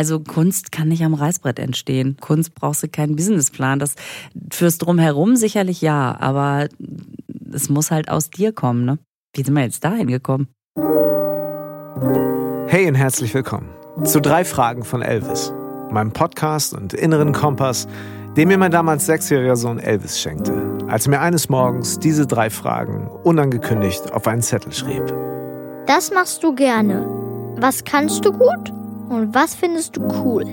Also Kunst kann nicht am Reißbrett entstehen. Kunst brauchst du keinen Businessplan. Das fürs Drumherum sicherlich ja, aber es muss halt aus dir kommen, ne? Wie sind wir jetzt dahin gekommen? Hey und herzlich willkommen zu drei Fragen von Elvis, meinem Podcast und inneren Kompass, den mir mein damals sechsjähriger Sohn Elvis schenkte, als er mir eines Morgens diese drei Fragen unangekündigt auf einen Zettel schrieb. Das machst du gerne. Was kannst du gut und was findest du cool?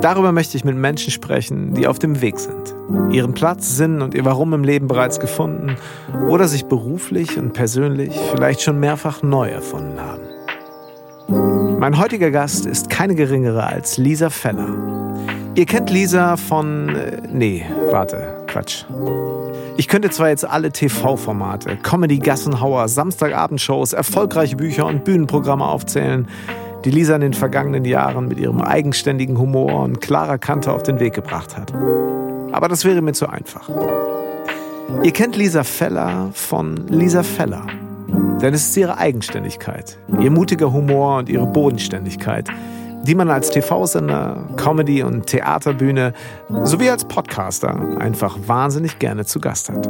Darüber möchte ich mit Menschen sprechen, die auf dem Weg sind, ihren Platz, Sinn und ihr Warum im Leben bereits gefunden oder sich beruflich und persönlich vielleicht schon mehrfach neu erfunden haben. Mein heutiger Gast ist keine geringere als Lisa Feller. Ihr kennt Lisa von... Äh, nee, warte, Quatsch. Ich könnte zwar jetzt alle TV-Formate, Comedy-Gassenhauer, Samstagabendshows, erfolgreiche Bücher und Bühnenprogramme aufzählen, die Lisa in den vergangenen Jahren mit ihrem eigenständigen Humor und klarer Kante auf den Weg gebracht hat. Aber das wäre mir zu einfach. Ihr kennt Lisa Feller von Lisa Feller. Denn es ist ihre Eigenständigkeit, ihr mutiger Humor und ihre Bodenständigkeit, die man als TV-Sender, Comedy- und Theaterbühne sowie als Podcaster einfach wahnsinnig gerne zu Gast hat.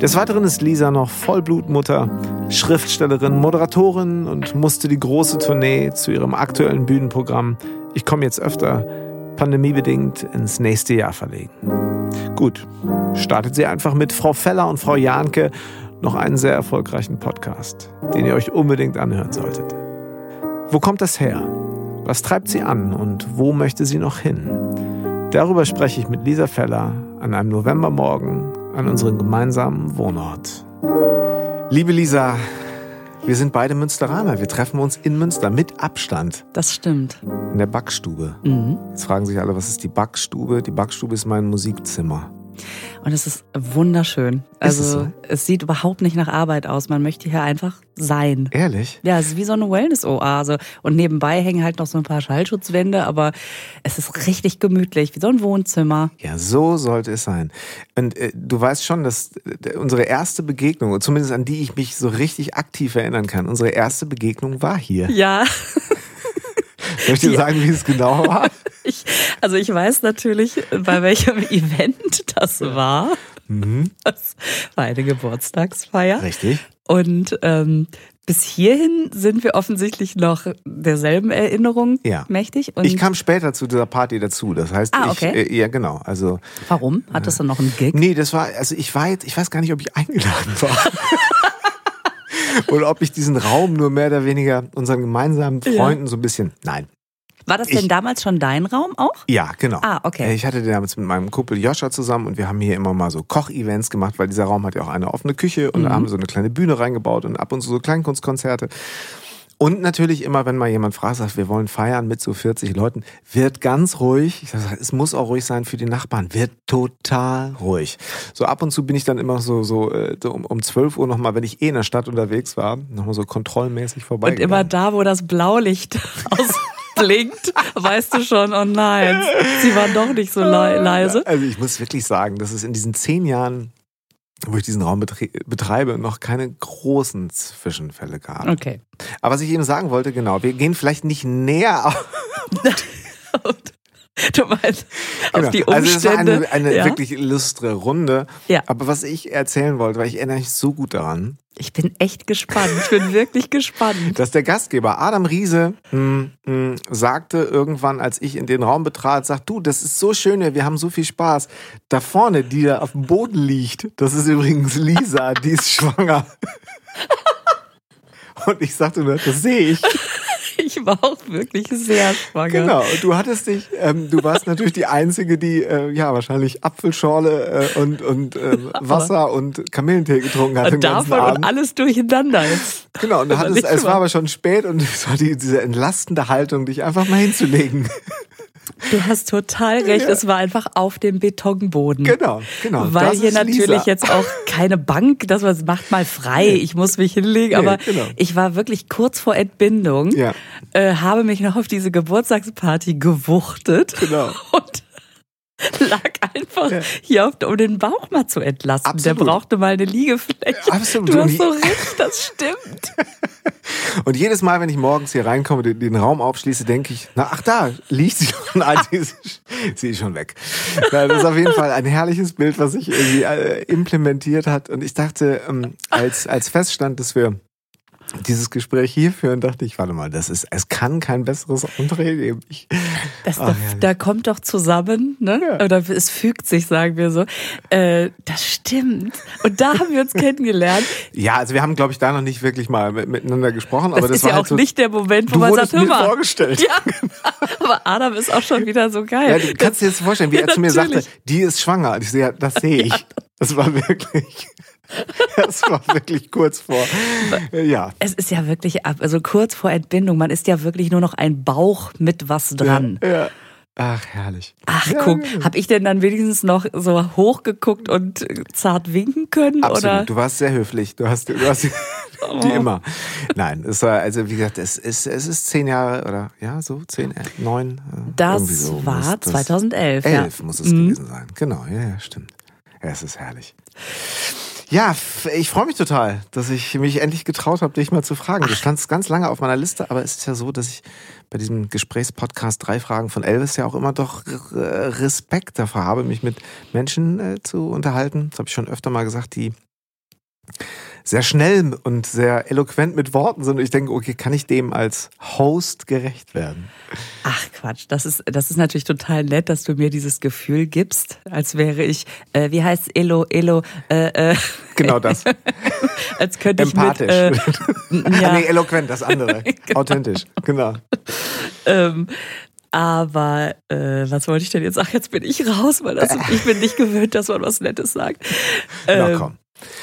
Des Weiteren ist Lisa noch Vollblutmutter, Schriftstellerin, Moderatorin und musste die große Tournee zu ihrem aktuellen Bühnenprogramm Ich komme jetzt öfter, pandemiebedingt, ins nächste Jahr verlegen. Gut, startet sie einfach mit Frau Feller und Frau Jahnke noch einen sehr erfolgreichen Podcast, den ihr euch unbedingt anhören solltet. Wo kommt das her? Was treibt sie an und wo möchte sie noch hin? Darüber spreche ich mit Lisa Feller an einem Novembermorgen an unserem gemeinsamen Wohnort. Liebe Lisa, wir sind beide Münsteraner. Wir treffen uns in Münster mit Abstand. Das stimmt. In der Backstube. Mhm. Jetzt fragen sich alle, was ist die Backstube? Die Backstube ist mein Musikzimmer. Und es ist wunderschön. Also es so? es sieht überhaupt nicht nach Arbeit aus. Man möchte hier einfach sein. Ehrlich? Ja, es ist wie so eine Wellness-Oase. Und nebenbei hängen halt noch so ein paar Schallschutzwände, aber es ist richtig gemütlich, wie so ein Wohnzimmer. Ja, so sollte es sein. Und äh, du weißt schon, dass äh, unsere erste Begegnung, zumindest an die ich mich so richtig aktiv erinnern kann, unsere erste Begegnung war hier. Ja. Dir Die- sagen, wie es genau war? Ich, also ich weiß natürlich, bei welchem Event das war. Mhm. Das war eine Geburtstagsfeier. Richtig. Und ähm, bis hierhin sind wir offensichtlich noch derselben Erinnerung Ja. mächtig. Ich kam später zu dieser Party dazu. Das heißt, Ah, ich, okay. äh, ja genau. Also warum? Hattest du noch einen Gig? nee, das war, also ich war jetzt, ich weiß gar nicht, ob ich eingeladen war. Oder ob ich diesen Raum nur mehr oder weniger unseren gemeinsamen Freunden so ein bisschen. Nein. War das Ich- denn damals schon dein Raum auch? Ja, genau. Ah, okay. Ich hatte damals mit meinem Kumpel Joscha zusammen und wir haben hier immer mal so Kochevents gemacht, weil dieser Raum hat ja auch eine offene Küche und da haben so eine kleine Bühne reingebaut und ab und zu so Kleinkunstkonzerte. Und natürlich immer, wenn mal jemand fragt, sagt, wir wollen feiern mit so 40 Leuten, wird ganz ruhig. Ich sage, es muss auch ruhig sein für die Nachbarn. Wird total ruhig. So ab und zu bin ich dann immer so, so, äh, so um, um 12 Uhr nochmal, wenn ich eh in der Stadt unterwegs war, nochmal so kontrollmäßig vorbei. Und immer da, wo das Blaulicht ausblinkt, weißt du schon, oh nein, sie waren doch nicht so le leise. Also ich muss wirklich sagen, dass es in diesen zehn Jahren, wo ich diesen Raum betre- betreibe, noch keine großen Zwischenfälle gab. Okay. Aber was ich eben sagen wollte, genau, wir gehen vielleicht nicht näher auf, Du meinst, auf genau. die Also es war Umstände. eine, eine ja? wirklich illustre Runde. Ja. Aber was ich erzählen wollte, weil ich erinnere mich so gut daran, Ich bin echt gespannt. Ich bin wirklich gespannt. dass der Gastgeber Adam Riese mh, mh, sagte irgendwann, als ich in den Raum betrat, sagt, du, das ist so schön, hier, wir haben so viel Spaß. Da vorne, die da auf dem Boden liegt, das ist übrigens Lisa, die ist schwanger. Und ich sagte nur, das sehe ich. Ich war auch wirklich sehr schwanger. Genau. Und du hattest dich, ähm, du warst natürlich die Einzige, die äh, ja wahrscheinlich Apfelschorle äh, und, und äh, Wasser und Kamillentee getrunken hat Und ganzen davon Abend. und alles durcheinander ist. Genau, und du hattest, es war aber schon spät und es war die, diese entlastende Haltung, dich einfach mal hinzulegen. Du hast total recht. Es war einfach auf dem Betonboden. Genau, genau. Weil Das hier natürlich Lisa. jetzt auch keine Bank, dass man es macht mal frei, ich muss mich hinlegen, Nee, aber genau. ich war wirklich kurz vor Entbindung, Ja. äh, habe mich noch auf diese Geburtstagsparty gewuchtet Genau. und lag einfach einfach hier auf, um den Bauch mal zu entlasten. Absolut. Der brauchte mal eine Liegefläche. Absolut. Du hast so recht, das stimmt. Und jedes Mal, wenn ich morgens hier reinkomme, den, den Raum aufschließe, denke ich, na, ach da, liegt sie schon. Nein, sie ist, sie ist schon weg. Das ist auf jeden Fall ein herrliches Bild, was sich irgendwie äh, implementiert hat. Und ich dachte, ähm, als, als feststand, dass wir dieses Gespräch hier führen, dachte ich, warte mal, das ist, es kann kein besseres Entree geben. Ich, Das, Ach, da, da kommt doch zusammen, ne? Ja. Oder es fügt sich, sagen wir so. Äh, das stimmt. Und da haben wir uns kennengelernt. ja, also wir haben, glaube ich, da noch nicht wirklich mal mit, miteinander gesprochen, Das aber das ist war ja halt auch so, nicht der Moment, wo man sagt, hör mal. vorgestellt. Ja, aber Adam ist auch schon wieder so geil. Ja, du kannst dir jetzt vorstellen, wie er zu mir sagte, die ist schwanger. Ich ja, das sehe ich. Das war wirklich, das war wirklich kurz vor. Ja. Es ist ja wirklich, ab- also kurz vor Entbindung, man ist ja wirklich nur noch ein Bauch mit was dran. Ja. Ach, herrlich. Ach, Ja, guck, genau. hab ich denn dann wenigstens noch so hochgeguckt und äh, zart winken können? Absolut. Oder? Du warst sehr höflich. Du hast, du hast die Oh. immer. Nein, es war, also wie gesagt, es ist, es ist zehn Jahre oder ja, so zehn, äh, neun. äh, Das so muss war das- 2011. Elf ja. muss es Mhm. gewesen sein. Genau, ja, ja, stimmt. Ja, es ist herrlich. Ja, ich freue mich total, dass ich mich endlich getraut habe, dich mal zu fragen. Du standst ganz lange auf meiner Liste, aber es ist ja so, dass ich bei diesem Gesprächspodcast drei Fragen von Elvis ja auch immer doch äh, Respekt davor habe, mich mit Menschen äh, zu unterhalten. Das habe ich schon öfter mal gesagt, die sehr schnell und sehr eloquent mit Worten sind. Und ich denke, okay, kann ich dem als Host gerecht werden? Ach Quatsch, das ist, das ist natürlich total nett, dass du mir dieses Gefühl gibst, als wäre ich, äh, wie heißt Elo, Elo, äh, äh, Genau das. als könnte ich Empathisch. mit, äh, ja, nee, eloquent, das andere. Authentisch, genau. ähm, aber äh, was wollte ich denn jetzt? Ach, jetzt bin ich raus, weil das, ich bin nicht gewöhnt, dass man was Nettes sagt. Na Ähm, komm.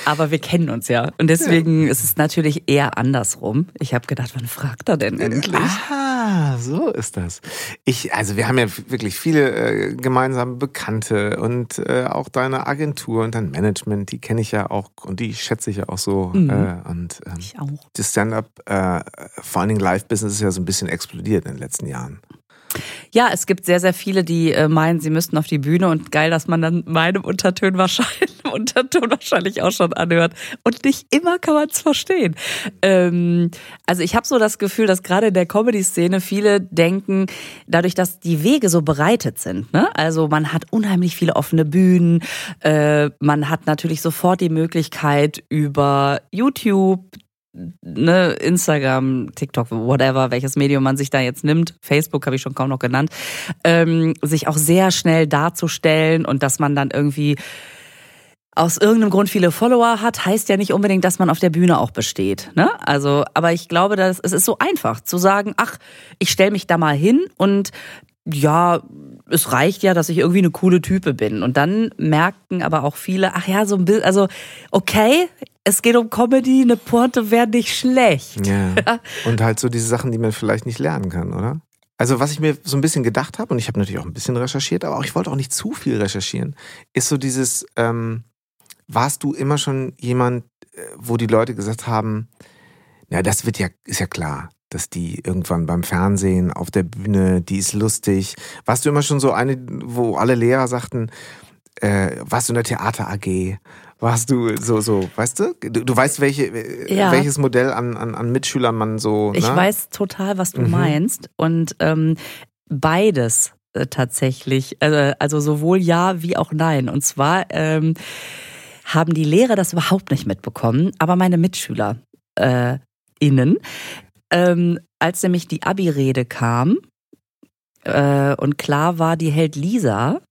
Aber wir kennen uns ja. Und deswegen ist es natürlich eher andersrum. Ich habe gedacht, wann fragt er denn endlich? Ah, so ist das. Ich, also wir haben ja wirklich viele äh, gemeinsame Bekannte und äh, auch deine Agentur und dein Management, die kenne ich ja auch und die schätze ich ja auch so. Mhm. Äh, und ähm, Ich auch. das Stand-up, äh, vor allen Dingen Live-Business ist ja so ein bisschen explodiert in den letzten Jahren. Ja, es gibt sehr, sehr viele, die äh, meinen, sie müssten auf die Bühne und geil, dass man dann meinem Unterton wahrscheinlich, Unterton wahrscheinlich auch schon anhört. Und nicht immer kann man es verstehen. Ähm, also ich habe so das Gefühl, dass gerade in der Comedy-Szene viele denken, dadurch, dass die Wege so bereitet sind. Ne? Also man hat unheimlich viele offene Bühnen, äh, man hat natürlich sofort die Möglichkeit über YouTube ne, Instagram, TikTok, whatever, welches Medium man sich da jetzt nimmt, Facebook habe ich schon kaum noch genannt, ähm, sich auch sehr schnell darzustellen und dass man dann irgendwie aus irgendeinem Grund viele Follower hat, heißt ja nicht unbedingt, dass man auf der Bühne auch besteht. Ne? Also, aber ich glaube, dass es ist so einfach zu sagen, ach, ich stelle mich da mal hin und ja, es reicht ja, dass ich irgendwie eine coole Type bin. Und dann merken aber auch viele, ach ja, so ein Bild, also okay, es geht um Comedy, eine Pointe wäre nicht schlecht. Ja. Und halt so diese Sachen, die man vielleicht nicht lernen kann, oder? Also was ich mir so ein bisschen gedacht habe, und ich habe natürlich auch ein bisschen recherchiert, aber auch, ich wollte auch nicht zu viel recherchieren, ist so dieses, ähm, warst du immer schon jemand, äh, wo die Leute gesagt haben, na, das wird ja, ist ja klar, dass die irgendwann beim Fernsehen, auf der Bühne, die ist lustig. Warst du immer schon so eine, wo alle Lehrer sagten, äh, warst du in der Theater AG? Warst du so, so, weißt du? Du, du weißt, welche, äh, Ja. welches Modell an, an, an Mitschülern man so. Ich ne? weiß total, was du Mhm. meinst. Und ähm, beides äh, tatsächlich, äh, also sowohl ja wie auch nein. Und zwar ähm, haben die Lehrer das überhaupt nicht mitbekommen, aber meine Mitschüler äh, innen, ähm, als nämlich die Abi-Rede kam äh, und klar war, die hält Lisa,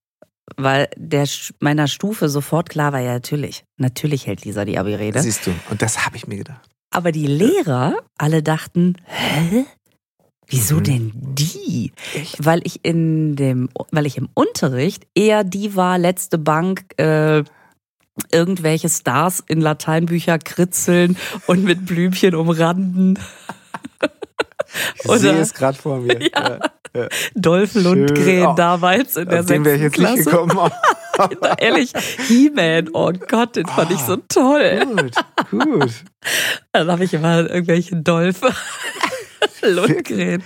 weil der meiner Stufe sofort klar war, ja natürlich, natürlich hält Lisa die Abi-Rede. Siehst du. Und das habe ich mir gedacht. Aber die Lehrer alle dachten, hä? Wieso Mhm. denn die? Echt? Weil ich in dem, weil ich im Unterricht eher die war, letzte Bank, äh, irgendwelche Stars in Lateinbücher kritzeln und mit Blümchen umranden. Ich Oder- sehe es gerade vor mir. Ja. ja. Dolph. Lundgren Oh, damals in der Auf den wäre ich sechsten jetzt nicht Klasse. gekommen. Na, ehrlich, He-Man, oh Gott, den fand ich so toll. gut, gut. Dann habe ich immer irgendwelche Dolph Lundgren.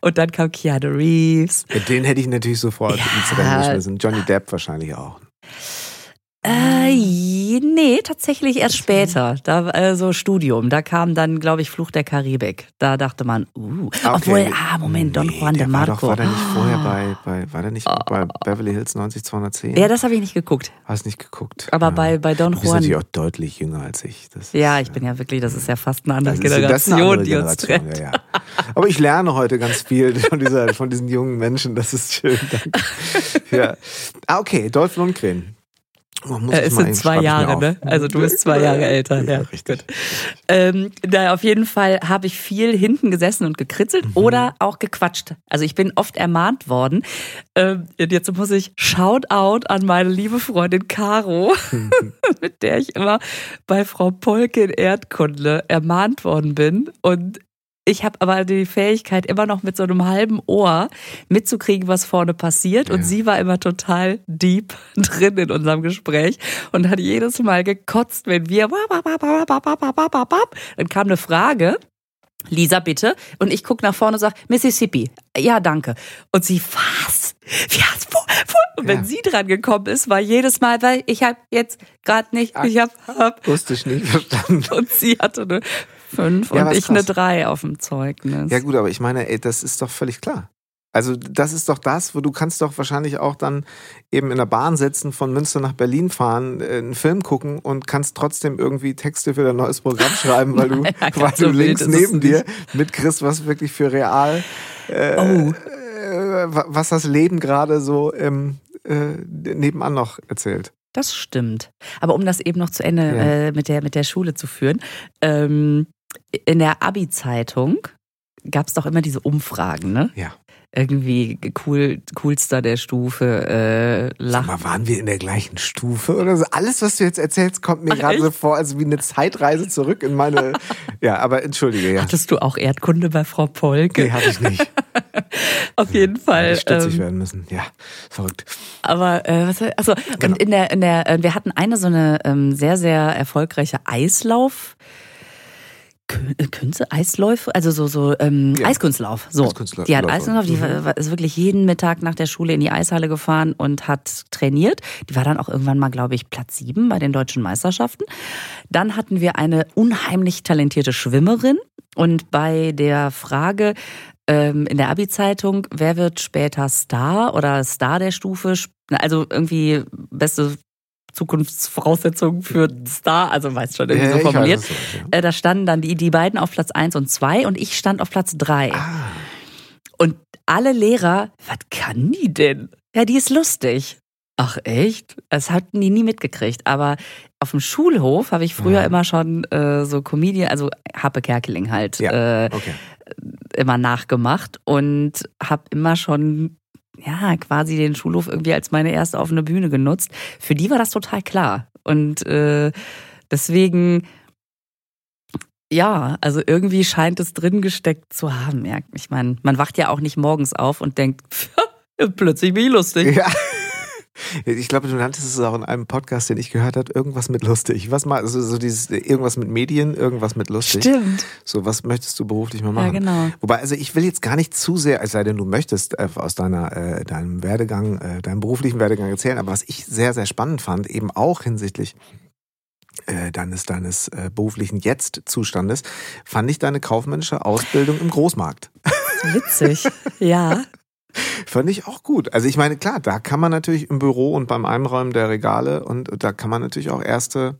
Und dann kam Keanu Reeves. Den hätte ich natürlich sofort Ja. ins Rennen geschmissen. Johnny Depp wahrscheinlich auch. Äh, nee, tatsächlich erst später. Da äh, so Studium. Da kam dann, glaube ich, Fluch der Karibik. Da dachte man, uh. Okay. Obwohl, ah, Moment, Don Nee, Juan der de War, Marco. doch, war der nicht vorher bei, bei war der nicht bei Beverly Hills 90210? ja, das habe ich nicht geguckt. Hast nicht geguckt. Aber ja. bei, bei Don Du bist natürlich Juan. auch deutlich jünger als ich. Das Ja, ich bin ja wirklich, das ist ja fast eine andere das ist, das ist eine Generation, andere die uns Generation, trennt. ja. Aber ich lerne heute ganz viel von, dieser, von diesen jungen Menschen. Das ist schön. Danke. Ja. Ah, okay, Dolph Lundgren. Muss Äh, es sind zwei Jahre, ne? Also du bist zwei Jahre älter. Ja, richtig. Ähm, da auf jeden Fall habe ich viel hinten gesessen und gekritzelt Mhm. oder auch gequatscht. Also ich bin oft ermahnt worden. Ähm, und jetzt muss ich Shoutout an meine liebe Freundin Caro, mit der ich immer bei Frau Polke in Erdkunde ermahnt worden bin. Und ich habe aber die Fähigkeit, immer noch mit so einem halben Ohr mitzukriegen, was vorne passiert. Und Ja. sie war immer total deep drin in unserem Gespräch und hat jedes Mal gekotzt, wenn wir dann kam eine Frage. Lisa, bitte. Und ich gucke nach vorne und sage, Mississippi. Ja, danke. Und sie, was? Hast wo, wo? Und wenn Ja. sie dran gekommen ist, war jedes Mal, weil ich habe jetzt gerade nicht, ich habe hab. Wusste ich nicht verstanden. Und sie hatte eine 5 Ja, und ich eine krass. 3 auf dem Zeugnis. Ja gut, aber ich meine, ey, das ist doch völlig klar. Also das ist doch das, wo du kannst doch wahrscheinlich auch dann eben in der Bahn sitzen, von Münster nach Berlin fahren, äh, einen Film gucken und kannst trotzdem irgendwie Texte für dein neues Programm schreiben, weil du, Nein, weil so du wild links neben dir mitkriegst, was wirklich für real, äh, Oh. äh, wa- was das Leben gerade so ähm, äh, nebenan noch erzählt. Das stimmt. Aber um das eben noch zu Ende Ja. äh, mit, der, mit der Schule zu führen, ähm, in der Abi-Zeitung gab es doch immer diese Umfragen, ne? Ja. Irgendwie cool, coolster der Stufe, äh, Sag Lach. mal, waren wir in der gleichen Stufe oder so? Alles, was du jetzt erzählst, kommt mir gerade so vor, als wie eine Zeitreise zurück in meine. ja, aber entschuldige, ja. Hattest du auch Erdkunde bei Frau Polke? Nee, hatte ich nicht. Auf jeden Fall. Hätte stutzig ähm, werden müssen. Ja, verrückt. Aber äh, was, also Genau. und in der in der äh, wir hatten eine so eine ähm, sehr sehr erfolgreiche Eislauf Künste, Eisläufe, also so so ähm, Ja. Eiskunstlauf. So, Eiskunstlauf- die hat. Eiskunstlauf, die war, war- ist wirklich jeden Mittag nach der Schule in die Eishalle gefahren und hat trainiert. Die war dann auch irgendwann mal, glaube ich, Platz sieben bei den deutschen Meisterschaften. Dann hatten wir eine unheimlich talentierte Schwimmerin und bei der Frage ähm, in der Abi-Zeitung, wer wird später Star oder Star der Stufe, also irgendwie beste Zukunftsvoraussetzungen für Star, also weißt schon, irgendwie Ja, so weiß, formuliert. meinst, ja. Äh, da standen dann die, die beiden auf Platz 1 und 2 und ich stand auf Platz 3. Ah, Und alle Lehrer, was kann die denn? Ja, die ist lustig. Ach echt? Das hatten die nie mitgekriegt. Aber auf dem Schulhof habe ich früher Ja. immer schon äh, so Comedian, also Happe Kerkeling halt, Ja. äh, okay. immer nachgemacht und habe immer schon ja quasi den Schulhof irgendwie als meine erste offene Bühne genutzt. Für die war das total klar und äh, deswegen ja, also irgendwie scheint es drin gesteckt zu haben. Ja, ich meine, man wacht ja auch nicht morgens auf und denkt, plötzlich bin ich lustig. Ja. Ich glaube, du nanntest es auch in einem Podcast, den ich gehört habe, irgendwas mit lustig. Was mal, also so dieses irgendwas mit Medien, irgendwas mit lustig. Stimmt. So, was möchtest du beruflich mal Ja, machen? genau. Wobei, also ich will jetzt gar nicht zu sehr, es sei denn, du möchtest äh, aus deiner, äh, deinem Werdegang, äh, deinem beruflichen Werdegang erzählen, aber was ich sehr, sehr spannend fand, eben auch hinsichtlich äh, deines, deines äh, beruflichen Jetzt-Zustandes, fand ich deine kaufmännische Ausbildung im Großmarkt. Witzig. Ja. Fand ich auch gut. Also ich meine, klar, da kann man natürlich im Büro und beim Einräumen der Regale und da kann man natürlich auch erste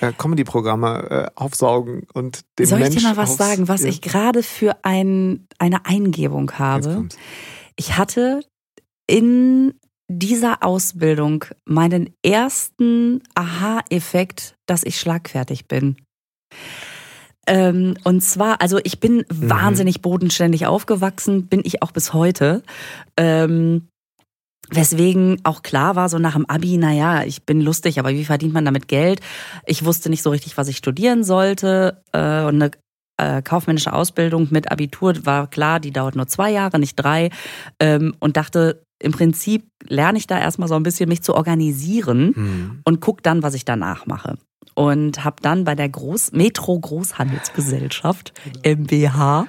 äh, Comedy-Programme äh, aufsaugen und dem Soll ich Mensch dir mal was sagen, was ich gerade für ein, eine Eingebung habe? Ich hatte in dieser Ausbildung meinen ersten Aha-Effekt, dass ich schlagfertig bin. Ähm, und zwar, also ich bin Mhm. wahnsinnig bodenständig aufgewachsen, bin ich auch bis heute. Ähm, Weswegen auch klar war, so nach dem Abi, naja, ich bin lustig, aber wie verdient man damit Geld? Ich wusste nicht so richtig, was ich studieren sollte. Äh, und eine äh, kaufmännische Ausbildung mit Abitur war klar, die dauert nur zwei Jahre, nicht drei. Ähm, und dachte, im Prinzip lerne ich da erstmal so ein bisschen mich zu organisieren Hm. und guck dann, was ich danach mache. Und habe dann bei der Groß Metro Großhandelsgesellschaft MBH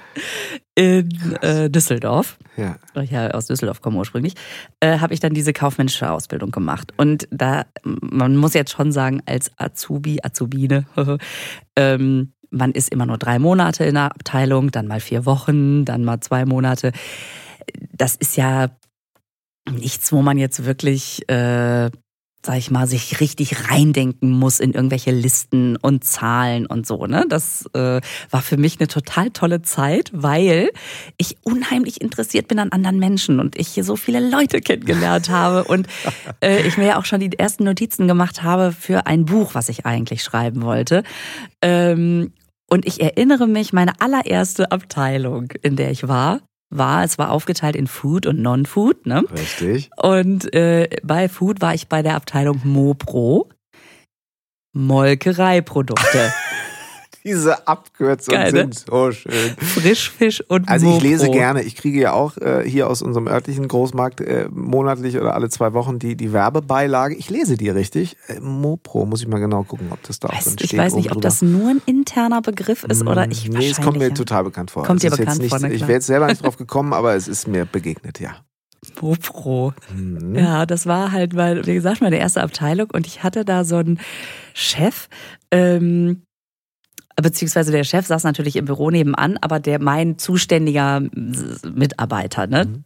in äh, Düsseldorf, Ja. weil ich ja aus Düsseldorf komme ursprünglich, äh, habe ich dann diese kaufmännische Ausbildung gemacht. Und da, man muss jetzt schon sagen, als Azubi, Azubine, ähm, man ist immer nur drei Monate in der Abteilung, dann mal vier Wochen, dann mal zwei Monate. Das ist ja nichts, wo man jetzt wirklich, äh, sag ich mal, sich richtig reindenken muss in irgendwelche Listen und Zahlen und so. Ne? Das äh, war für mich eine total tolle Zeit, weil ich unheimlich interessiert bin an anderen Menschen und ich hier so viele Leute kennengelernt habe und äh, ich mir ja auch schon die ersten Notizen gemacht habe für ein Buch, was ich eigentlich schreiben wollte. Ähm, und ich erinnere mich, meine allererste Abteilung, in der ich war, war, es war aufgeteilt in Food und Non-Food, ne? Richtig. Und äh, bei Food war ich bei der Abteilung Mopro. Molkereiprodukte. Diese Abkürzungen Geil, ne? sind so schön. Frischfisch und Also ich lese Mopro. gerne, ich kriege ja auch äh, hier aus unserem örtlichen Großmarkt äh, monatlich oder alle zwei Wochen die, die Werbebeilage. Ich lese die richtig. Äh, Mopro, muss ich mal genau gucken, ob das da auch Weiß, drin ich weiß nicht, ob das nur ein interner Begriff ist oder ich Nee, es kommt mir ja. total bekannt vor. Kommt dir bekannt nicht, vor, na Ich wäre jetzt selber nicht drauf gekommen, aber es ist mir begegnet, ja. Mopro. Mhm. Ja, das war halt, weil, wie gesagt, meine erste Abteilung und ich hatte da so einen Chef, ähm, beziehungsweise der Chef saß natürlich im Büro nebenan, aber der mein zuständiger Mitarbeiter, ne? Mhm.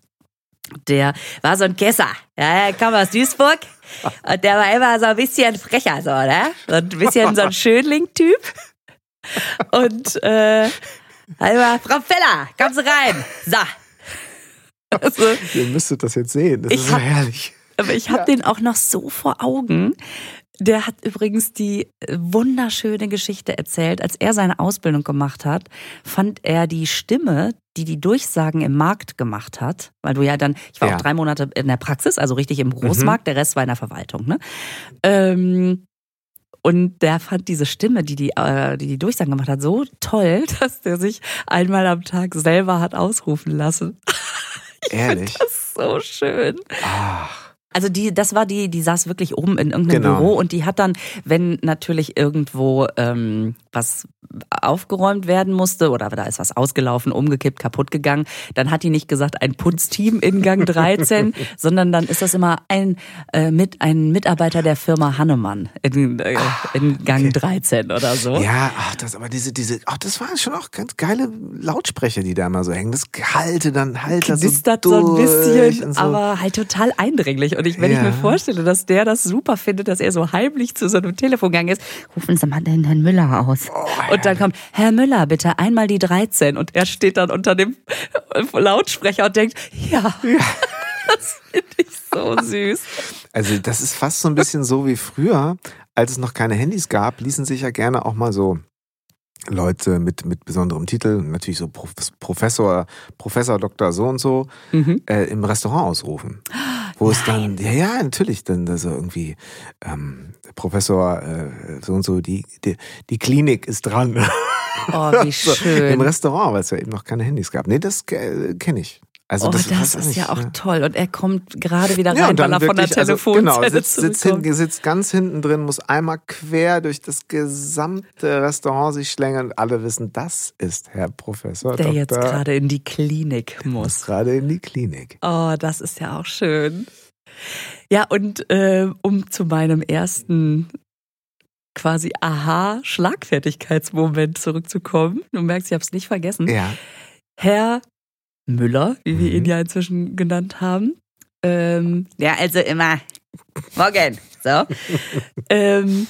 Der war so ein Kesser. Ja, der kam aus Duisburg. Und der war immer so ein bisschen frecher, so, ne? So ein bisschen so ein Schönling-Typ. Und, äh, immer, Frau Feller, kommen Sie rein. So. Also, Ihr müsstet das jetzt sehen. Das ist so herrlich. aber ich habe den auch noch so vor Augen. Der hat übrigens die äh, wunderschöne Geschichte erzählt. Als er seine Ausbildung gemacht hat, fand er die Stimme, die die Durchsagen im Markt gemacht hat, weil du ja dann, ich war Ja. auch drei Monate in der Praxis, also richtig im Großmarkt, der Rest war in der Verwaltung. Ne? Ähm, und der fand diese Stimme, die die, äh, die die Durchsagen gemacht hat, so toll, dass der sich einmal am Tag selber hat ausrufen lassen. Ehrlich. Das ist so schön. Ach, Also die, das war die, die saß wirklich oben in irgendeinem Genau. Büro und die hat dann, wenn natürlich irgendwo ähm, was aufgeräumt werden musste oder da ist was ausgelaufen, umgekippt, kaputt gegangen, dann hat die nicht gesagt, ein Putzteam in Gang 13, sondern dann ist das immer ein, äh, mit, ein Mitarbeiter der Firma Hannemann in, äh, in Gang 13 oder so. ja, ach, das, aber diese, diese, ach, das waren schon auch ganz geile Lautsprecher, die da immer so hängen. Das halte dann, halt das so, so ein durch bisschen, so. aber halt total eindringlich. Und ich, wenn ich Ja. mir vorstelle, dass der das super findet, dass er so heimlich zu so einem Telefon gegangen ist, rufen Sie mal den Herrn Müller aus. und dann kommt, Herr Müller, bitte einmal die 13. Und er steht dann unter dem Lautsprecher und denkt, ja, das finde ich so süß. Also das ist fast so ein bisschen so wie früher, als es noch keine Handys gab, ließen sich ja gerne auch mal so Leute mit, mit besonderem Titel, natürlich so Prof Professor, Professor Dr. so und so, Mhm. äh, im Restaurant ausrufen. Wo es dann, ja, ja, natürlich, dann so irgendwie ähm, Professor äh, so und so, die, die, die Klinik ist dran. Oh, wie So, Im schön. Restaurant, weil es ja eben noch keine Handys gab. Nee, das äh, kenne ich. Also Oh, das, das, ist nicht, ja auch ne? toll. Und er kommt gerade wieder Ja, rein, weil er von der wirklich, also, Telefonzelle genau, sitzt, sitzt, hinten, sitzt ganz hinten drin, muss einmal quer durch das gesamte Restaurant sich schlängeln und alle wissen, das ist Herr Professor der Dr. jetzt gerade in die Klinik muss. muss gerade in die Klinik. Oh, das ist ja auch schön. Ja, und äh, um zu meinem ersten quasi Aha-Schlagfertigkeitsmoment zurückzukommen. Du merkst, ich habe es nicht vergessen. Ja. Herr Müller, wie wir Mhm. ihn ja inzwischen genannt haben. Ähm, ja, also immer morgen. So. ähm,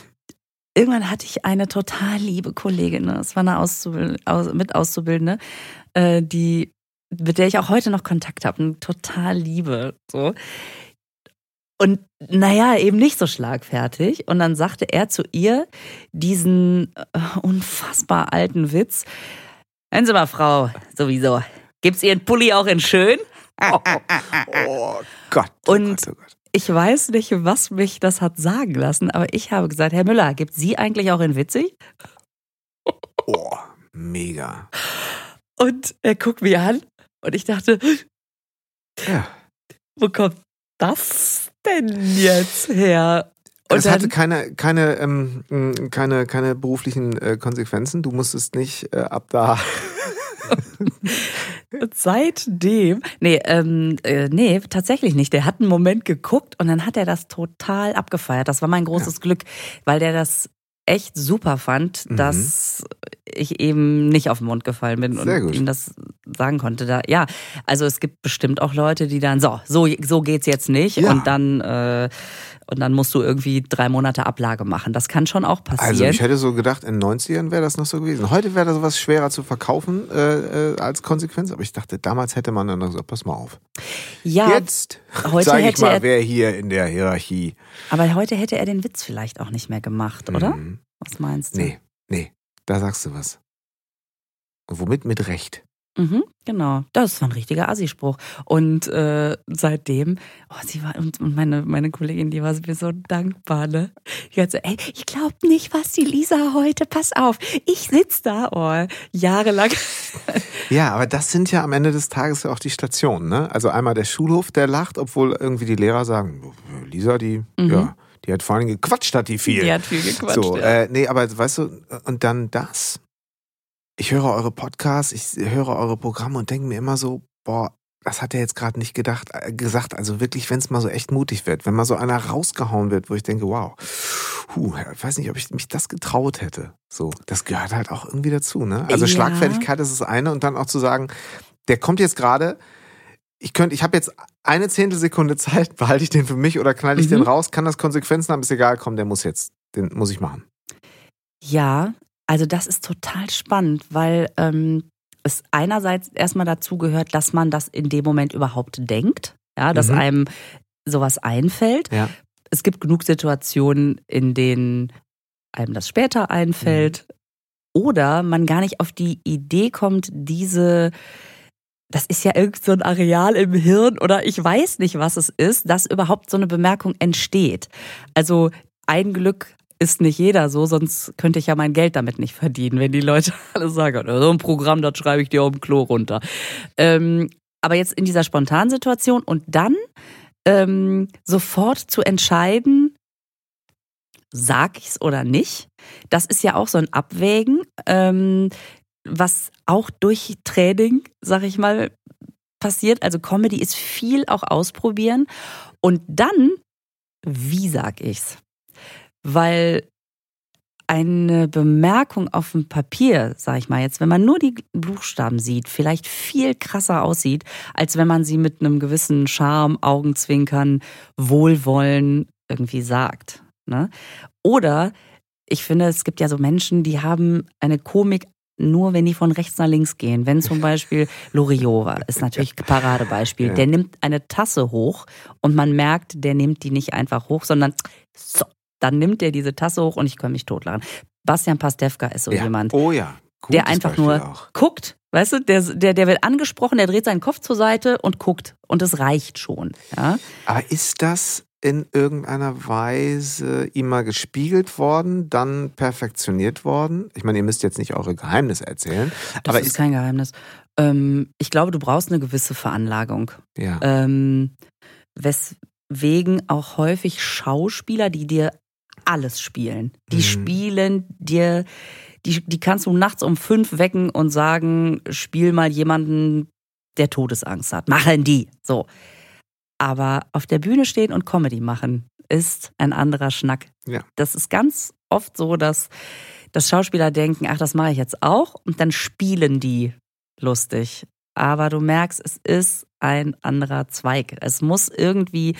irgendwann hatte ich eine total liebe Kollegin, ne? es war eine Auszubild aus, mit Auszubildende, äh, die, mit der ich auch heute noch Kontakt habe, eine total liebe. So. Und naja, eben nicht so schlagfertig. Und dann sagte er zu ihr diesen äh, unfassbar alten Witz. Hören Sie mal, Frau, sowieso. Gibt's Ihren Pulli auch in schön? Oh, oh Gott. Oh Und- Gott, oh Gott. Ich weiß nicht, was mich das hat sagen lassen, aber ich habe gesagt, Herr Müller, gibt Sie eigentlich auch in witzig? Oh, mega. Und er guckt mich an und ich dachte, Ja. wo kommt das denn jetzt her? Und Das dann- hatte keine, keine, ähm, keine, keine beruflichen äh, Konsequenzen. Du musstest nicht äh, ab da. Seitdem, nee, ähm, äh, nee, tatsächlich nicht. Der hat einen Moment geguckt und dann hat er das total abgefeiert. Das war mein großes Glück, weil der das echt super fand, Mhm. dass ich eben nicht auf den Mund gefallen bin Sehr und gut. ihm das sagen konnte. Da, ja, also es gibt bestimmt auch Leute, die dann so, so, so geht's jetzt nicht Ja. und dann äh, und dann musst du irgendwie drei Monate Ablage machen. Das kann schon auch passieren. Also ich hätte so gedacht, in den 90ern wäre das noch so gewesen. Heute wäre das sowas schwerer zu verkaufen äh, äh, als Konsequenz, aber ich dachte, damals hätte man dann gesagt, pass mal auf. ja, Jetzt heute zeige ich hätte mal, er- wer hier in der Hierarchie. aber heute hätte er den Witz vielleicht auch nicht mehr gemacht, oder? Mhm. Was meinst du? Nee, nee, da sagst du was. Und womit? Mit Recht. Mhm, genau. Das war ein richtiger Assi-Spruch. Und äh, seitdem, oh, sie war, und, meine, meine Kollegin, die war mir so dankbar, ne? Die hat so, ey, ich glaub nicht, was die Lisa heute, pass auf, ich sitz da, oh, jahrelang. Ja, aber das sind ja am Ende des Tages ja auch die Stationen, ne? Also einmal der Schulhof, der lacht, obwohl irgendwie die Lehrer sagen, Lisa, die, Mhm. ja, die hat vor allem gequatscht, hat die viel. Die hat viel gequatscht. So, ja. äh, nee, aber weißt du, und dann das. Ich höre eure Podcasts, ich höre eure Programme und denke mir immer so, boah, das hat er jetzt gerade nicht gedacht, äh, gesagt. Also wirklich, wenn es mal so echt mutig wird, wenn mal so einer rausgehauen wird, wo ich denke, wow, huh, ich weiß nicht, ob ich mich das getraut hätte. So, das gehört halt auch irgendwie dazu, ne? Also Ja. Schlagfertigkeit ist das eine und dann auch zu sagen, der kommt jetzt gerade, ich könnte, ich habe jetzt eine Zehntelsekunde Zeit, behalte ich den für mich oder knall ich Mhm. den raus, kann das Konsequenzen haben, ist egal, komm, der muss jetzt, den muss ich machen. Ja, also das ist total spannend, weil ähm, es einerseits erstmal dazu gehört, dass man das in dem Moment überhaupt denkt, ja, dass Mhm. einem sowas einfällt. Ja. Es gibt genug Situationen, in denen einem das später einfällt oder man gar nicht auf die Idee kommt, diese das ist ja irgend so ein Areal im Hirn oder ich weiß nicht, was es ist, dass überhaupt so eine Bemerkung entsteht. Also ein Glück ist nicht jeder so, sonst könnte ich ja mein Geld damit nicht verdienen, wenn die Leute alle sagen, so ein Programm, das schreibe ich dir auf dem Klo runter. Ähm, aber jetzt in dieser Spontansituation und dann ähm, sofort zu entscheiden, sag ich's oder nicht, das ist ja auch so ein Abwägen, ähm, was auch durch Training, sag ich mal, passiert. Also Comedy ist viel auch ausprobieren und dann, wie sag ich's? Weil eine Bemerkung auf dem Papier, sag ich mal jetzt, wenn man nur die Buchstaben sieht, vielleicht viel krasser aussieht, als wenn man sie mit einem gewissen Charme, Augenzwinkern, Wohlwollen irgendwie sagt. Ne? Oder ich finde, es gibt ja so Menschen, die haben eine Komik nur, wenn die von rechts nach links gehen. Wenn zum Beispiel Loriot war, ist natürlich ein Paradebeispiel. Ja. Der nimmt eine Tasse hoch und man merkt, der nimmt die nicht einfach hoch, sondern so, dann nimmt er diese Tasse hoch und ich kann mich totlachen. Bastian Pastewka ist so ja. jemand, Oh ja. der Gutes einfach Beispiel nur Auch. guckt, weißt du, der, der, der wird angesprochen, der dreht seinen Kopf zur Seite und guckt und es reicht schon. Ja? Aber ist das in irgendeiner Weise ihm mal gespiegelt worden, dann perfektioniert worden? Ich meine, ihr müsst jetzt nicht eure Geheimnisse erzählen, Das aber ist ist, kein Geheimnis. Ähm, ich glaube, du brauchst eine gewisse Veranlagung. ja. Ähm, weswegen auch häufig Schauspieler, die dir alles spielen, die Mhm. spielen dir, die, die kannst du nachts um fünf wecken und sagen, spiel mal jemanden, der Todesangst hat. Machen die. So. Aber auf der Bühne stehen und Comedy machen ist ein anderer Schnack. Ja. Das ist ganz oft so, dass, dass Schauspieler denken, ach, das mache ich jetzt auch. Und dann spielen die lustig. Aber du merkst, es ist ein anderer Zweig. Es muss irgendwie,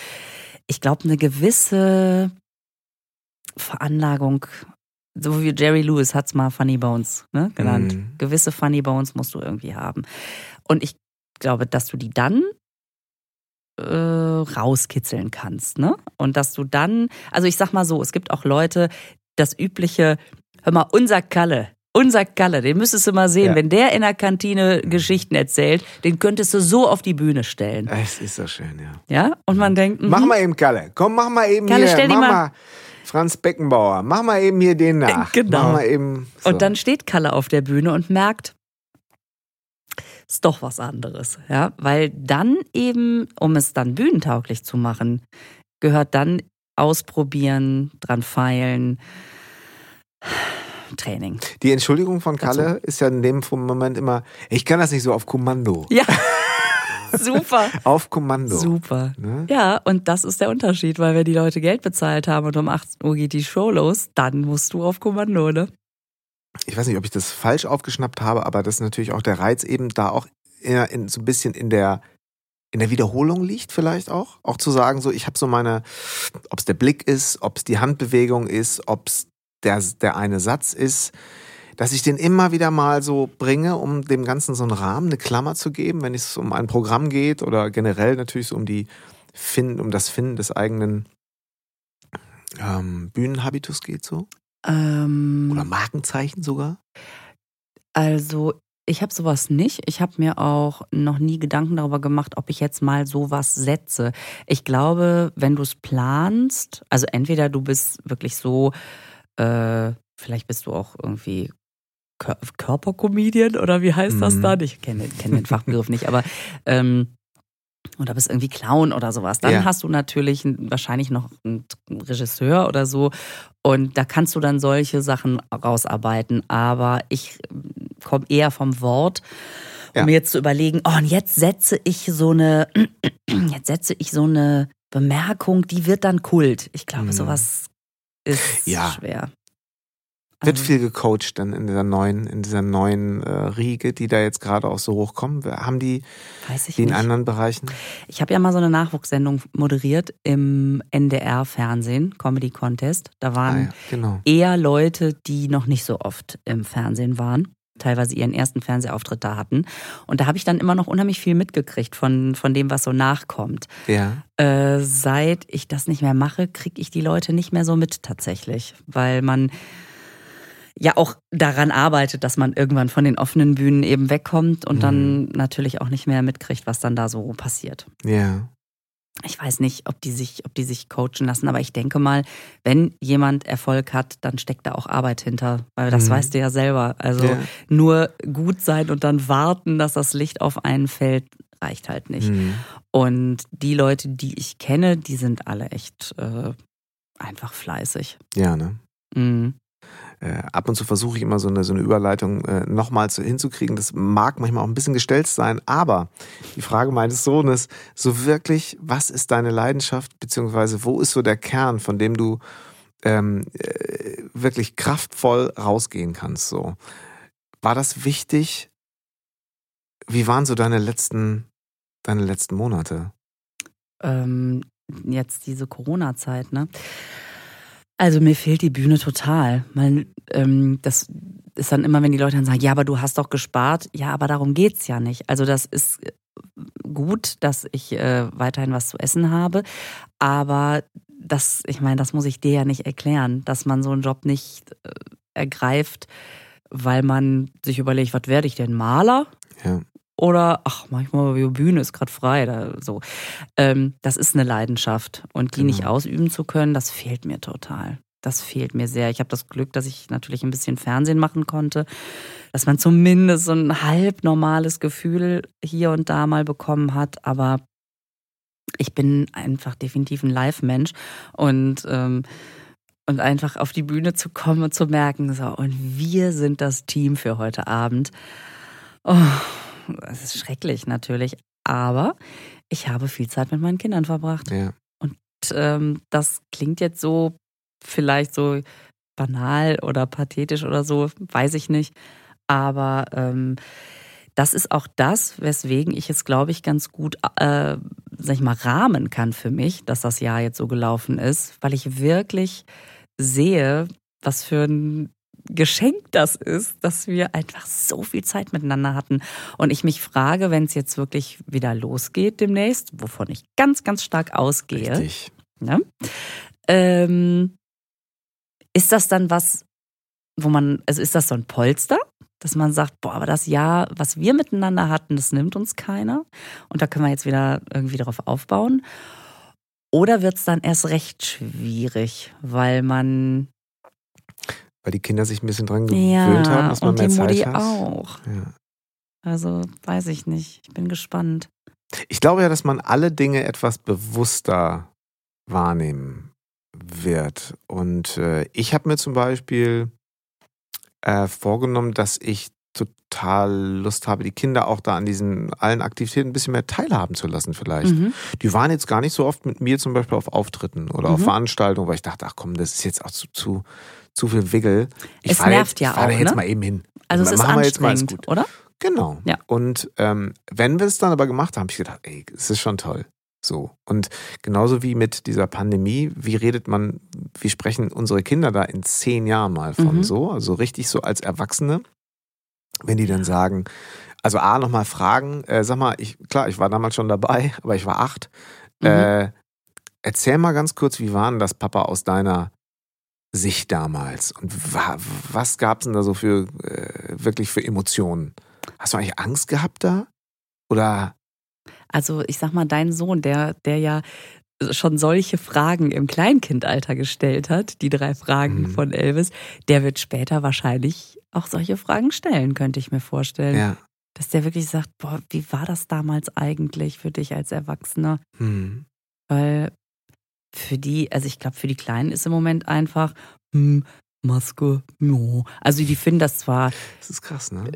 ich glaube, eine gewisse Veranlagung, so wie Jerry Lewis hat's mal Funny Bones ne, genannt. Mhm. Gewisse Funny Bones musst du irgendwie haben. Und ich glaube, dass du die dann äh, rauskitzeln kannst, ne? Und dass du dann, also ich sag mal so, es gibt auch Leute, das übliche, hör mal, unser Kalle, unser Kalle, den müsstest du mal sehen, Ja. wenn der in der Kantine Geschichten erzählt, den könntest du so auf die Bühne stellen, Es ist so schön, ja. ja? Und man denkt, mhm, Mach mal eben Kalle. Komm, mach mal eben Kalle, hier. stell mach mal- mal Franz Beckenbauer. Mach mal eben hier den nach. Genau. Eben. So. Und dann steht Kalle auf der Bühne und merkt, ist doch was anderes, ja, weil dann eben, um es dann bühnentauglich zu machen, gehört dann ausprobieren, dran feilen. Training. Die Entschuldigung von Kalle ist ja in dem Moment immer, ich kann das nicht so auf Kommando. Ja. Super. Auf Kommando. Super. Ne? Ja, und das ist der Unterschied, weil wenn die Leute Geld bezahlt haben und um 18 Uhr geht die Show los, dann musst du auf Kommando, ne? Ich weiß nicht, ob ich das falsch aufgeschnappt habe, aber das ist natürlich auch der Reiz eben da auch in, in, so ein bisschen in der in der Wiederholung liegt vielleicht auch. Auch zu sagen, so ich habe so meine, ob es der Blick ist, ob es die Handbewegung ist, ob es der, der eine Satz ist, dass ich den immer wieder mal so bringe, um dem Ganzen so einen Rahmen, eine Klammer zu geben, wenn es um ein Programm geht oder generell natürlich so um die Finden, um das Finden des eigenen ähm, Bühnenhabitus geht so? Ähm, oder Markenzeichen sogar? Also ich habe sowas nicht. Ich habe mir auch noch nie Gedanken darüber gemacht, ob ich jetzt mal sowas setze. Ich glaube, wenn du es planst, also entweder du bist wirklich so, äh, vielleicht bist du auch irgendwie Körpercomedian oder wie heißt das mhm. dann? Ich kenne kenn den Fachbegriff nicht, aber ähm, oder bist irgendwie Clown oder sowas. Dann ja. hast du natürlich wahrscheinlich noch einen Regisseur oder so und da kannst du dann solche Sachen rausarbeiten. Aber ich komme eher vom Wort, um ja. jetzt zu überlegen, oh, und jetzt setze ich so eine, jetzt setze ich so eine Bemerkung, die wird dann Kult. Ich glaube, mhm. sowas ist ja. schwer. Wird viel gecoacht dann in dieser neuen, in dieser neuen äh, Riege, die da jetzt gerade auch so hochkommen. Haben die, die in nicht. anderen Bereichen? Ich habe ja mal so eine Nachwuchssendung moderiert im NDR-Fernsehen, Comedy Contest. Da waren ah ja, genau. eher Leute, die noch nicht so oft im Fernsehen waren teilweise ihren ersten Fernsehauftritt da hatten. Und da habe ich dann immer noch unheimlich viel mitgekriegt von, von dem, was so nachkommt. Ja. Äh, seit ich das nicht mehr mache, kriege ich die Leute nicht mehr so mit tatsächlich, weil man ja auch daran arbeitet, dass man irgendwann von den offenen Bühnen eben wegkommt und mhm. dann natürlich auch nicht mehr mitkriegt, was dann da so passiert. Ja. Ich weiß nicht, ob die sich, ob die sich coachen lassen, aber ich denke mal, wenn jemand Erfolg hat, dann steckt da auch Arbeit hinter, weil das mhm. weißt du ja selber. Also ja. nur gut sein und dann warten, dass das Licht auf einen fällt, reicht halt nicht. Mhm. Und die Leute, die ich kenne, die sind alle echt äh, einfach fleißig. Ja, ne? Mhm. Äh, ab und zu versuche ich immer so eine, so eine Überleitung äh, nochmals hinzukriegen. Das mag manchmal auch ein bisschen gestellt sein, aber die Frage meines Sohnes, so wirklich, was ist deine Leidenschaft, beziehungsweise wo ist so der Kern, von dem du ähm, äh, wirklich kraftvoll rausgehen kannst? So. War das wichtig? Wie waren so deine letzten, deine letzten Monate? Ähm, jetzt diese Corona-Zeit, ne? Also mir fehlt die Bühne total. Man, ähm, das ist dann immer, wenn die Leute dann sagen, ja, aber du hast doch gespart. Ja, aber darum geht's ja nicht. Also das ist äh, gut, dass ich äh, weiterhin was zu essen habe, aber das, ich meine, das muss ich dir ja nicht erklären, dass man so einen Job nicht äh, ergreift, weil man sich überlegt, was werde ich denn Maler? Ja. Oder, ach, manchmal die Bühne ist gerade frei oder so. Ähm, das ist eine Leidenschaft. Und die genau. nicht ausüben zu können, das fehlt mir total. Das fehlt mir sehr. Ich habe das Glück, dass ich natürlich ein bisschen Fernsehen machen konnte, dass man zumindest so ein halb normales Gefühl hier und da mal bekommen hat. Aber ich bin einfach definitiv ein Live-Mensch und ähm, und einfach auf die Bühne zu kommen und zu merken, so und wir sind das Team für heute Abend. Oh, es ist schrecklich natürlich, aber ich habe viel Zeit mit meinen Kindern verbracht. Ja. Und ähm, das klingt jetzt so vielleicht so banal oder pathetisch oder so, weiß ich nicht. Aber ähm, das ist auch das, weswegen ich es, glaube ich, ganz gut, äh, sag ich mal, rahmen kann für mich, dass das Jahr jetzt so gelaufen ist, weil ich wirklich sehe, was für ein Geschenk das ist, dass wir einfach so viel Zeit miteinander hatten. Und ich mich frage, wenn es jetzt wirklich wieder losgeht demnächst, wovon ich ganz, ganz stark ausgehe. Richtig. Ne? Ähm, ist das dann was, wo man, also ist das so ein Polster, dass man sagt, boah, aber das Jahr, was wir miteinander hatten, das nimmt uns keiner und da können wir jetzt wieder irgendwie darauf aufbauen? Oder wird es dann erst recht schwierig, weil man weil die Kinder sich ein bisschen dran gewöhnt ja, haben, dass man und mehr die Zeit Mutti hat. auch. Ja. Also weiß ich nicht. Ich bin gespannt. Ich glaube ja, dass man alle Dinge etwas bewusster wahrnehmen wird. Und äh, ich habe mir zum Beispiel äh, vorgenommen, dass ich total Lust habe, die Kinder auch da an diesen allen Aktivitäten ein bisschen mehr teilhaben zu lassen vielleicht. Mhm. Die waren jetzt gar nicht so oft mit mir zum Beispiel auf Auftritten oder auf Mhm. Veranstaltungen, weil ich dachte, ach komm, das ist jetzt auch zu, zu, zu viel Wiggle. Ich Es nervt jetzt, ja ich fahr da auch, jetzt ne? mal eben hin. Also es ist Machen wir jetzt mal, ist anstrengend, gut. oder? Genau. Ja. Und ähm, wenn wir es dann aber gemacht haben, habe ich gedacht, ey, es ist schon toll. So. Und genauso wie mit dieser Pandemie, wie redet man, wie sprechen unsere Kinder da in zehn Jahren mal von Mhm. so? Also richtig so als Erwachsene, wenn die dann sagen, also A, nochmal fragen, äh, sag mal, ich, klar, ich war damals schon dabei, aber ich war acht. Mhm. Äh, erzähl mal ganz kurz, wie war denn das, Papa, aus deiner Sicht damals? Und wa was gab es denn da so für äh, wirklich für Emotionen? Hast du eigentlich Angst gehabt da? Oder Also ich sag mal, dein Sohn, der, der ja schon solche Fragen im Kleinkindalter gestellt hat, die drei Fragen Mhm. von Elvis, der wird später wahrscheinlich auch solche Fragen stellen, könnte ich mir vorstellen. ja. Dass der wirklich sagt, boah, wie war das damals eigentlich für dich als Erwachsener? Hm. Weil für die, also ich glaube, für die Kleinen ist im Moment einfach, hm, Maske, no. Also die finden das zwar Das ist krass, ne?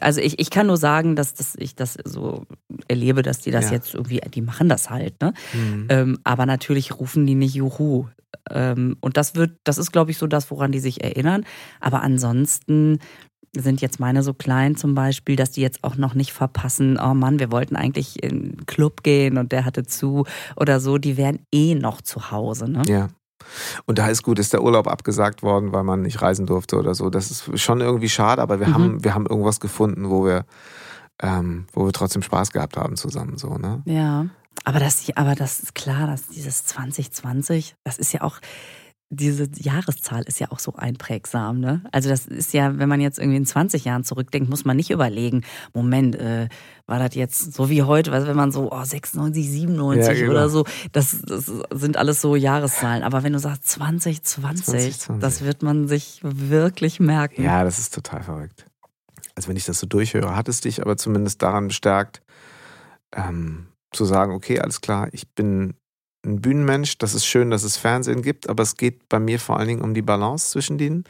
also ich, ich kann nur sagen, dass, dass ich das so erlebe, dass die das Ja. jetzt irgendwie, die machen das halt, ne? Hm. Ähm, aber natürlich rufen die nicht Juhu. Ähm, und das wird, das ist, glaube ich, so das, woran die sich erinnern. Aber ansonsten sind jetzt meine so klein zum Beispiel, dass die jetzt auch noch nicht verpassen, oh Mann, wir wollten eigentlich in den Club gehen und der hatte zu oder so, die wären eh noch zu Hause, ne? Ja. Und da ist gut, ist der Urlaub abgesagt worden, weil man nicht reisen durfte oder so. Das ist schon irgendwie schade, aber wir Mhm. haben, wir haben irgendwas gefunden, wo wir, ähm, wo wir trotzdem Spaß gehabt haben zusammen, so, ne? Ja, aber das, aber das ist klar, dass dieses 2020, das ist ja auch, diese Jahreszahl ist ja auch so einprägsam, ne? Also das ist ja, wenn man jetzt irgendwie in 20 Jahren zurückdenkt, muss man nicht überlegen, Moment, äh, war das jetzt so wie heute, was, wenn man so oh, 96, 97 Ja, genau. oder so, das, das sind alles so Jahreszahlen. Aber wenn du sagst 2020, 2020. das wird man sich wirklich merken. Ja, das ist total verrückt. Also wenn ich das so durchhöre, hat es dich aber zumindest daran bestärkt, ähm, zu sagen, okay, alles klar, ich bin ein Bühnenmensch, das ist schön, dass es Fernsehen gibt, aber es geht bei mir vor allen Dingen um die Balance zwischen denen.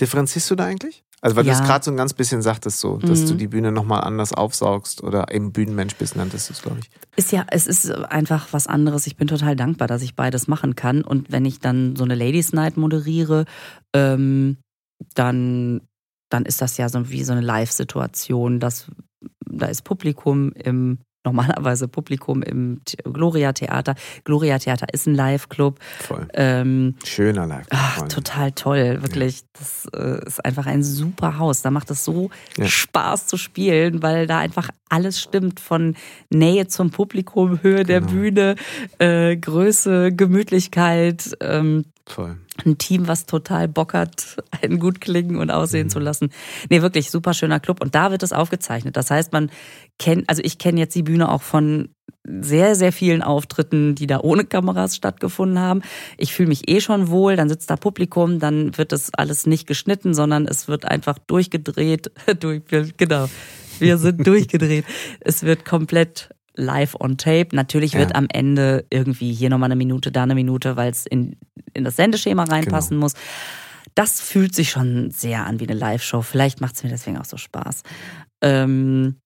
Differenzierst du da eigentlich? Also weil du Ja. es gerade so ein ganz bisschen sagtest so, dass Mhm. du die Bühne nochmal anders aufsaugst oder eben Bühnenmensch bist, nanntest du es, glaube ich. Ist ja, es ist einfach was anderes. Ich bin total dankbar, dass ich beides machen kann. Und wenn ich dann so eine Ladies Night moderiere, ähm, dann, dann ist das ja so wie so eine Live-Situation. dass- Da ist Publikum im, normalerweise Publikum im Gloria Theater. Gloria Theater ist ein Live-Club. Voll. Ähm, Schöner Live. Ach, total toll, wirklich. Das äh, ist einfach ein super Haus. Da macht es so Ja. Spaß zu spielen, weil da einfach alles stimmt von Nähe zum Publikum, Höhe der Genau. Bühne, äh, Größe, Gemütlichkeit, ähm, Voll. ein Team, was total Bock hat, einen gut klingen und aussehen zu lassen. Nee, wirklich super schöner Club. Und da wird es aufgezeichnet. Das heißt, man kennt, also ich kenne jetzt die Bühne auch von sehr, sehr vielen Auftritten, die da ohne Kameras stattgefunden haben. Ich fühle mich eh schon wohl, dann sitzt da Publikum, dann wird das alles nicht geschnitten, sondern es wird einfach durchgedreht. durch, genau, wir sind durchgedreht. Es wird komplett live on tape. Natürlich wird Ja. am Ende irgendwie hier nochmal eine Minute, da eine Minute, weil es in, in das Sendeschema reinpassen muss. Das fühlt sich schon sehr an wie eine Live-Show. Vielleicht macht es mir deswegen auch so Spaß. Ähm,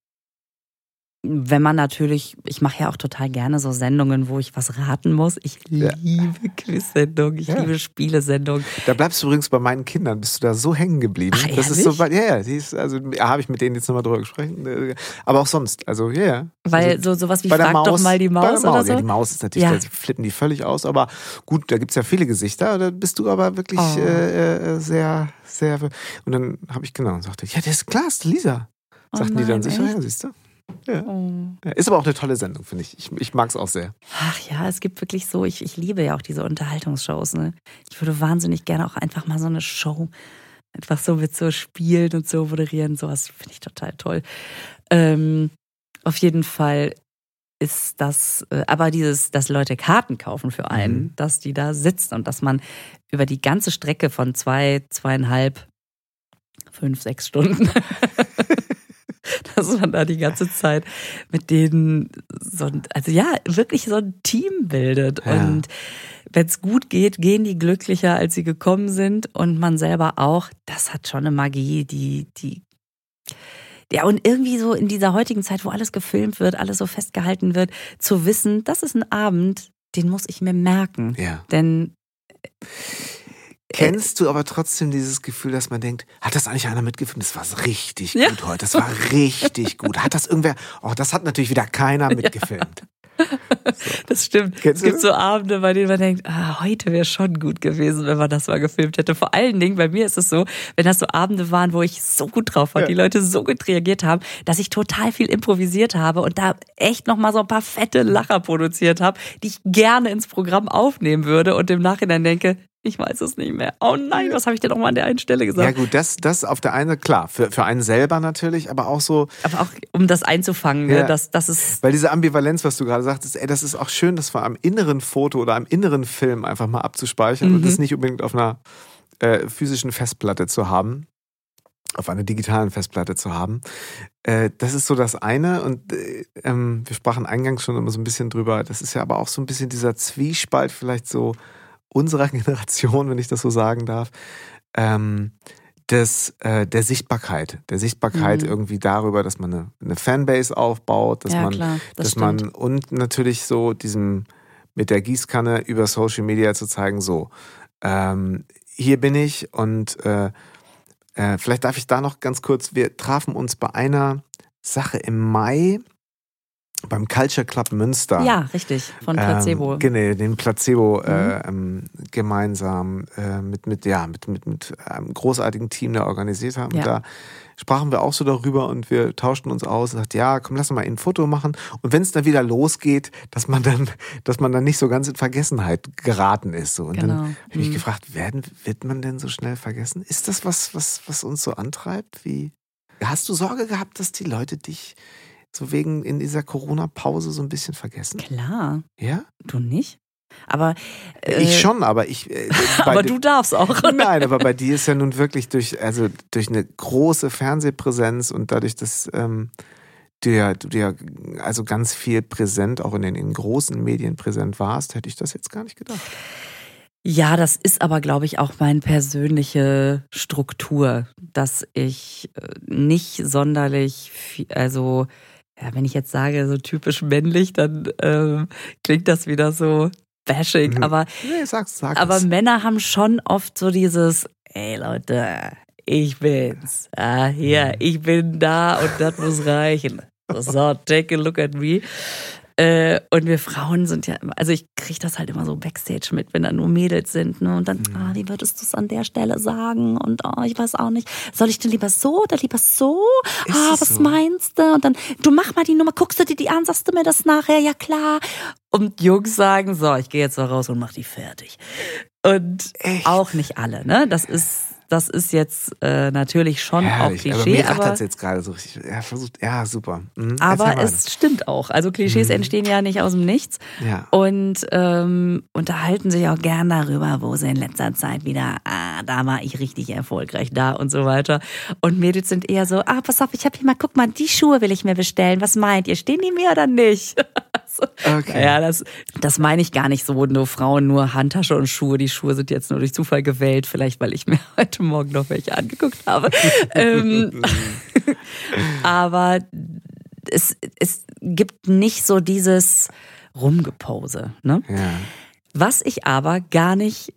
wenn man natürlich, ich mache ja auch total gerne so Sendungen, wo ich was raten muss. Ich Ja. liebe Quiz-Sendungen, ich Ja. liebe Spielesendungen. Da bleibst du übrigens bei meinen Kindern, bist du da so hängen geblieben. Ach, das ist so, ja, ja, die ist, also ja, habe ich mit denen jetzt nochmal drüber gesprochen. Aber auch sonst, also ja, ja. Weil also, so sowas wie bei der Frag doch mal die Maus der oder Maus. so. Ja, die Maus ist natürlich, Ja. da flippen die völlig aus, aber gut, da gibt's ja viele Gesichter, da bist du aber wirklich Oh. äh, äh, sehr, sehr. Und dann habe ich genau sagte, ja, das ist klar, ist Lisa. Oh Sagten die dann nein, sicher, ja, siehst du. Ja. Ja, Ist aber auch eine tolle Sendung, finde ich. Ich, ich mag es auch sehr. Ach ja, es gibt wirklich so, ich, ich liebe ja auch diese Unterhaltungsshows. Ne? Ich würde wahnsinnig gerne auch einfach mal so eine Show, einfach so mit so spielen und so moderieren. Sowas finde ich total toll. Ähm, auf jeden Fall ist das, äh, aber dieses, dass Leute Karten kaufen für einen, Mhm. dass die da sitzen und dass man über die ganze Strecke von zwei, zweieinhalb, fünf, sechs Stunden, dass man da die ganze Zeit mit denen so ein, also ja, wirklich so ein Team bildet. Ja. Und wenn es gut geht, gehen die glücklicher, als sie gekommen sind und man selber auch. Das hat schon eine Magie, die, die, ja, und irgendwie so in dieser heutigen Zeit, wo alles gefilmt wird, alles so festgehalten wird, zu wissen, das ist ein Abend, den muss ich mir merken. Ja. Denn Kennst du aber trotzdem dieses Gefühl, dass man denkt, hat das eigentlich einer mitgefilmt? Das war richtig Ja. gut heute. Das war richtig gut. Hat das irgendwer, oh, das hat natürlich wieder keiner mitgefilmt. Das stimmt. Kennst es gibt das? so Abende, bei denen man denkt, ah, heute wäre schon gut gewesen, wenn man das mal gefilmt hätte. Vor allen Dingen, bei mir ist es so, wenn das so Abende waren, wo ich so gut drauf war, Ja. die Leute so gut reagiert haben, dass ich total viel improvisiert habe und da echt nochmal so ein paar fette Lacher produziert habe, die ich gerne ins Programm aufnehmen würde und im Nachhinein denke, ich weiß es nicht mehr. Oh nein, was habe ich denn nochmal an der einen Stelle Ja gesagt? gut, das, das auf der einen klar, für, für einen selber natürlich, aber auch so, Aber auch, um das einzufangen, ne, Ja. dass das ist weil diese Ambivalenz, was du gerade sagtest, ey, das ist auch schön, das mal am inneren Foto oder am inneren Film einfach mal abzuspeichern und Mhm. das nicht unbedingt auf einer äh, physischen Festplatte zu haben, auf einer digitalen Festplatte zu haben. Äh, das ist so das eine und äh, ähm, wir sprachen eingangs schon immer so ein bisschen drüber. Das ist ja aber auch so ein bisschen dieser Zwiespalt vielleicht so unserer Generation, wenn ich das so sagen darf. Ähm, des, äh, der Sichtbarkeit, der Sichtbarkeit Mhm. irgendwie darüber, dass man eine, eine Fanbase aufbaut, dass ja man klar, das dass stimmt. man und natürlich so diesem mit der Gießkanne über Social Media zu zeigen, so ähm, hier bin ich und äh, äh, vielleicht darf ich da noch ganz kurz, wir trafen uns bei einer Sache im Mai beim Culture Club Münster. ja, richtig, von Placebo. Ähm, genau, den Placebo Mhm. äh, ähm, gemeinsam äh, mit, mit, ja, mit, mit, mit einem großartigen Team da organisiert haben. Ja. Da sprachen wir auch so darüber und wir tauschten uns aus und sagten, ja, komm, lass uns mal ein Foto machen. Und wenn es dann wieder losgeht, dass man dann, dass man dann nicht so ganz in Vergessenheit geraten ist. So. Und Genau. dann habe ich mich Mhm. gefragt, werden, wird man denn so schnell vergessen? Ist das was, was, was uns so antreibt? Wie hast du Sorge gehabt, dass die Leute dich so wegen in dieser Corona-Pause so ein bisschen vergessen? Klar, Ja? du nicht? Aber äh, Ich schon, aber ich. Äh, aber du darfst auch. Nein, aber bei dir ist ja nun wirklich durch, also durch eine große Fernsehpräsenz und dadurch, dass ähm, du ja, du ja also ganz viel präsent, auch in den in großen Medien präsent warst, hätte ich das jetzt gar nicht gedacht. Ja, das ist aber, glaube ich, auch meine persönliche Struktur, dass ich äh, nicht sonderlich, viel, also ja, wenn ich jetzt sage, so typisch männlich, dann ähm, klingt das wieder so bashing. Mhm. Aber, Nee, sag's, sag's. aber Männer haben schon oft so dieses, ey Leute, ich bin's. Ah, hier, Mhm. ich bin da und das muss reichen. So, take a look at me. Äh, und wir Frauen sind ja, immer- also ich kriege das halt immer so Backstage mit, wenn da nur Mädels sind. Ne? Und dann, Mhm. ah, wie würdest du es an der Stelle sagen? Und oh, ich weiß auch nicht. Soll ich denn lieber so oder lieber so? Ist ah, was so? meinst du? Und dann, du mach mal die Nummer, guckst du dir die an, sagst du mir das nachher? Ja klar. Und Jungs sagen, so, ich gehe jetzt mal raus und mach die fertig. Und Echt? auch nicht alle, ne? Das ist, das ist jetzt äh, natürlich schon Herrlich, auch aber Klischee, mir aber, rattert's jetzt gerade so richtig. Ja, versucht, ja, super. Mhm, aber es stimmt auch. Also Klischees Mhm. entstehen ja nicht aus dem Nichts ja. und ähm, unterhalten sich auch gern darüber, wo sie in letzter Zeit wieder, ah, da war ich richtig erfolgreich, da und so weiter. Und Mädels sind eher so, ah, pass auf, ich habe hier mal, guck mal, die Schuhe will ich mir bestellen. Was meint ihr? Stehen die mir oder nicht? Okay. Ja, das, das meine ich gar nicht so. Nur Frauen, nur Handtasche und Schuhe. Die Schuhe sind jetzt nur durch Zufall gewählt. Vielleicht, weil ich mir heute Morgen noch welche angeguckt habe. ähm, aber es, es gibt nicht so dieses Rumgepose. Ne? Ja. Was ich aber gar nicht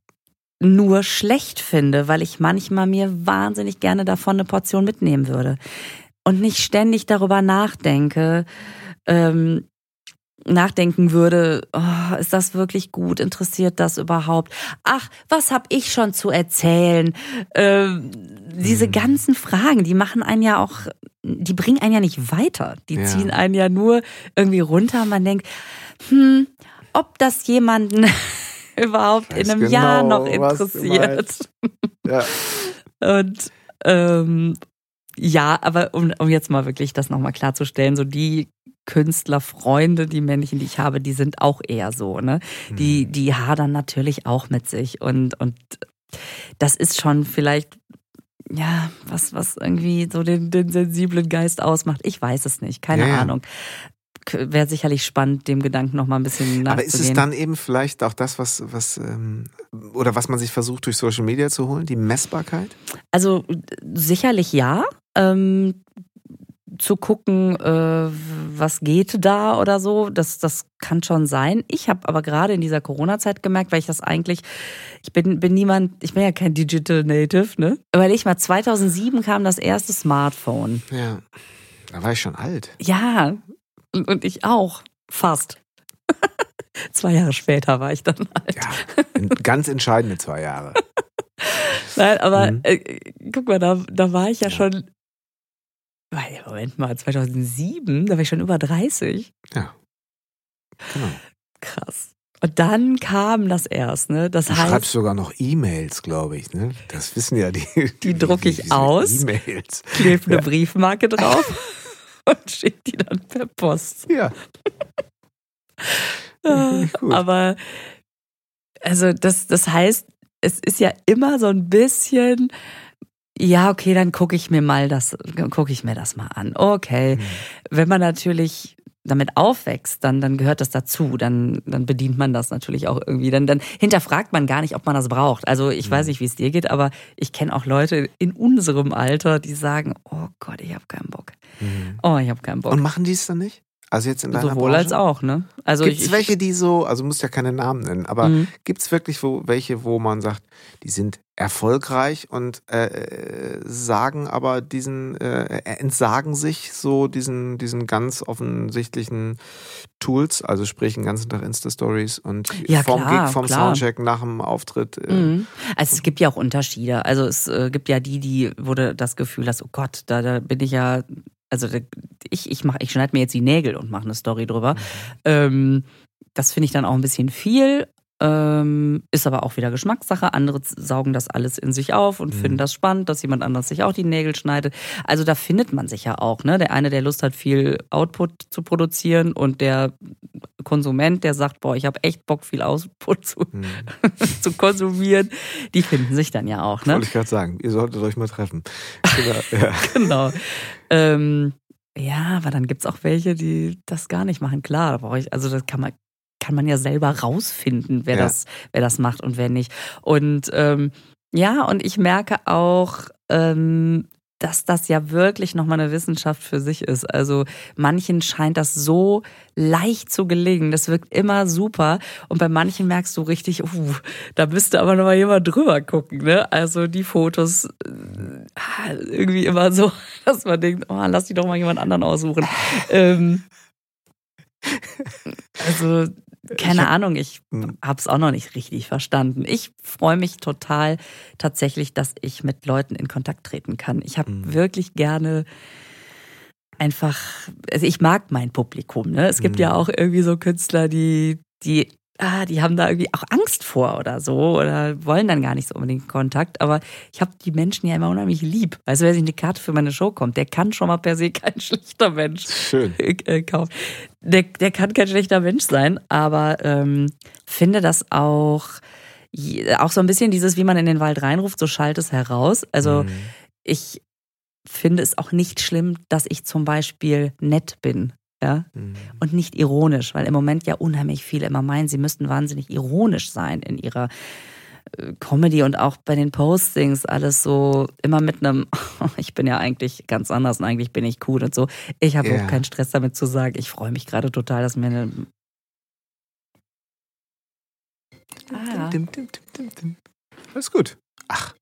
nur schlecht finde, weil ich manchmal mir wahnsinnig gerne davon eine Portion mitnehmen würde. Und nicht ständig darüber nachdenke, ähm, nachdenken würde, oh, ist das wirklich gut? Interessiert das überhaupt? Ach, was habe ich schon zu erzählen? Ähm, diese Mhm. ganzen Fragen, die machen einen ja auch, die bringen einen ja nicht weiter. Die Ja. ziehen einen ja nur irgendwie runter. Man denkt, hm, ob das jemanden überhaupt in einem genau, Jahr noch interessiert. ja. Und ähm, ja, aber um, um jetzt mal wirklich das nochmal klarzustellen, so die Künstlerfreunde, die männlichen, die ich habe, die sind auch eher so, ne? Die, Mhm. die hadern natürlich auch mit sich und, und das ist schon vielleicht, ja, was, was irgendwie so den, den sensiblen Geist ausmacht. Ich weiß es nicht, keine Ja, ja. Ahnung. wäre sicherlich spannend, dem Gedanken noch mal ein bisschen nachzugehen. Aber ist es dann eben vielleicht auch das, was, was ähm, oder was man sich versucht durch Social Media zu holen, die Messbarkeit? Also sicherlich ja. Ähm, zu gucken, äh, was geht da oder so, das, das kann schon sein. Ich habe aber gerade in dieser Corona-Zeit gemerkt, weil ich das eigentlich, ich bin, bin niemand, ich bin ja kein Digital Native, ne? Weil ich mal 2007 kam das erste Smartphone. Ja, da war ich schon alt. Ja, und, und ich auch, fast. zwei Jahre später war ich dann alt. Ja, ganz entscheidende zwei Jahre. Nein, aber mhm. äh, guck mal, da, da war ich ja, ja. schon Moment mal, 2007, da war ich schon über 30. Ja. Genau. Krass. Und dann kam das erst, ne? Das du heißt, schreibst sogar noch E-Mails, glaube ich, ne? Das wissen ja die. Die, die drucke ich aus. E-Mails. Klebe eine ja. Briefmarke drauf und schicke die dann per Post. Ja. Aber also das, das heißt, es ist ja immer so ein bisschen ja, okay, dann gucke ich mir mal das, gucke ich mir das mal an. Okay. Mhm. Wenn man natürlich damit aufwächst, dann, dann gehört das dazu. Dann, dann bedient man das natürlich auch irgendwie. Dann, dann hinterfragt man gar nicht, ob man das braucht. Also ich mhm. weiß nicht, wie es dir geht, aber ich kenne auch Leute in unserem Alter, die sagen, oh Gott, ich habe keinen Bock. Mhm. Oh, ich habe keinen Bock. Und machen die es dann nicht? Also jetzt in deiner Sowohl Branche? als auch, ne? Also gibt es welche, die so, also musst ja keine Namen nennen, aber mhm. gibt es wirklich wo, welche, wo man sagt, die sind erfolgreich und äh, sagen aber diesen, äh, entsagen sich so diesen, diesen ganz offensichtlichen Tools, also sprich den ganzen Tag Insta-Stories und ja, vom klar, Gig, vom klar. Soundcheck nach dem Auftritt. Äh, mhm. Also es gibt ja auch Unterschiede. Also es äh, gibt ja die, die, du das Gefühl hast, oh Gott, da, da bin ich ja also ich, ich, mach, ich schneide mir jetzt die Nägel und mache eine Story drüber. Mhm. Ähm, das finde ich dann auch ein bisschen viel. Ähm, ist aber auch wieder Geschmackssache. Andere saugen das alles in sich auf und mhm. finden das spannend, dass jemand anders sich auch die Nägel schneidet. Also da findet man sich ja auch. Ne? Der eine, der Lust hat, viel Output zu produzieren und der Konsument, der sagt, boah, ich habe echt Bock, viel Output zu, mhm. zu konsumieren, die finden sich dann ja auch. Ne? Wollte ich gerade sagen, ihr solltet euch mal treffen. Genau. Ja. genau. Ähm, ja, aber dann gibt es auch welche, die das gar nicht machen. Klar, da brauche ich, also das kann man, kann man ja selber rausfinden, wer, ja. das, wer das macht und wer nicht. Und ähm, ja, und ich merke auch, ähm, dass das ja wirklich nochmal eine Wissenschaft für sich ist. Also manchen scheint das so leicht zu gelingen. Das wirkt immer super. Und bei manchen merkst du richtig, uh, da müsste aber nochmal jemand drüber gucken. Ne? Also die Fotos äh, irgendwie immer so, dass man denkt, oh, lass die doch mal jemand anderen aussuchen. ähm, also keine hab, Ahnung, ich hm. habe es auch noch nicht richtig verstanden. Ich freue mich total tatsächlich, dass ich mit Leuten in Kontakt treten kann. Ich habe mhm. wirklich gerne einfach, also ich mag mein Publikum. Ne? Es gibt mhm. ja auch irgendwie so Künstler, die, die ah, die haben da irgendwie auch Angst vor oder so oder wollen dann gar nicht so unbedingt Kontakt. Aber ich habe die Menschen ja immer unheimlich lieb. Weißt du, wer sich eine Karte für meine Show kommt, der kann schon mal per se kein schlechter Mensch Schön. Äh, kaufen. Der, der kann kein schlechter Mensch sein, aber ähm, finde das auch, auch so ein bisschen dieses, wie man in den Wald reinruft, so schallt es heraus. Also mhm. ich finde es auch nicht schlimm, dass ich zum Beispiel nett bin ja, mhm. und nicht ironisch, weil im Moment ja unheimlich viele immer meinen, sie müssten wahnsinnig ironisch sein in ihrer äh, Comedy und auch bei den Postings alles so immer mit einem, ich bin ja eigentlich ganz anders und eigentlich bin ich cool und so. Ich habe yeah. auch keinen Stress damit zu sagen, ich freue mich gerade total, dass mir eine. Ah. Alles gut. Ach,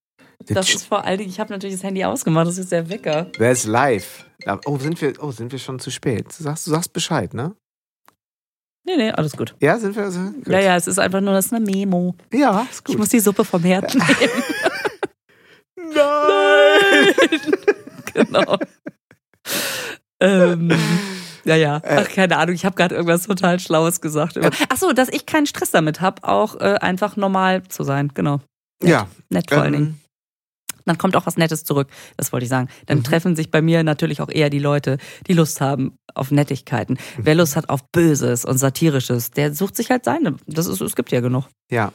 das ist vor allen Dingen, ich habe natürlich das Handy ausgemacht, das ist der Wecker. Wer ist live? Oh, sind wir, oh, sind wir schon zu spät? Du sagst, du sagst Bescheid, ne? Nee, nee, alles gut. Ja, sind wir also? Gut. Ja, ja, es ist einfach nur das ist eine Memo. Ja, ist gut. Ich muss die Suppe vom Herd nehmen. Nein! Nein! genau. ähm, ja, ja. Äh. Ach, keine Ahnung, ich habe gerade irgendwas total Schlaues gesagt. Ach so, dass ich keinen Stress damit habe, auch äh, einfach normal zu sein, genau. Nett. Ja. Nett vor allen ähm, Dingen dann kommt auch was Nettes zurück. Das wollte ich sagen. Dann mhm. treffen sich bei mir natürlich auch eher die Leute, die Lust haben auf Nettigkeiten. Mhm. Wer Lust hat auf Böses und Satirisches, der sucht sich halt seine. Das ist, es gibt ja genug. Ja.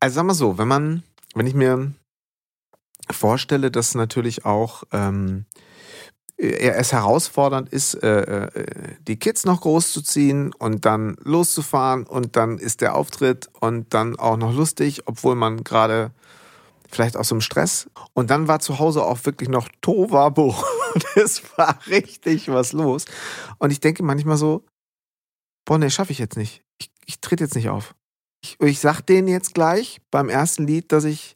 Also sag mal so, wenn man, wenn ich mir vorstelle, dass natürlich auch ähm, es herausfordernd ist, äh, äh, die Kids noch großzuziehen und dann loszufahren und dann ist der Auftritt und dann auch noch lustig, obwohl man gerade vielleicht aus so einem Stress. Und dann war zu Hause auch wirklich noch Tovabo. Es war richtig was los. Und ich denke manchmal so, boah, nee, schaffe ich jetzt nicht. Ich, ich trete jetzt nicht auf. Ich, ich sag denen jetzt gleich beim ersten Lied, dass ich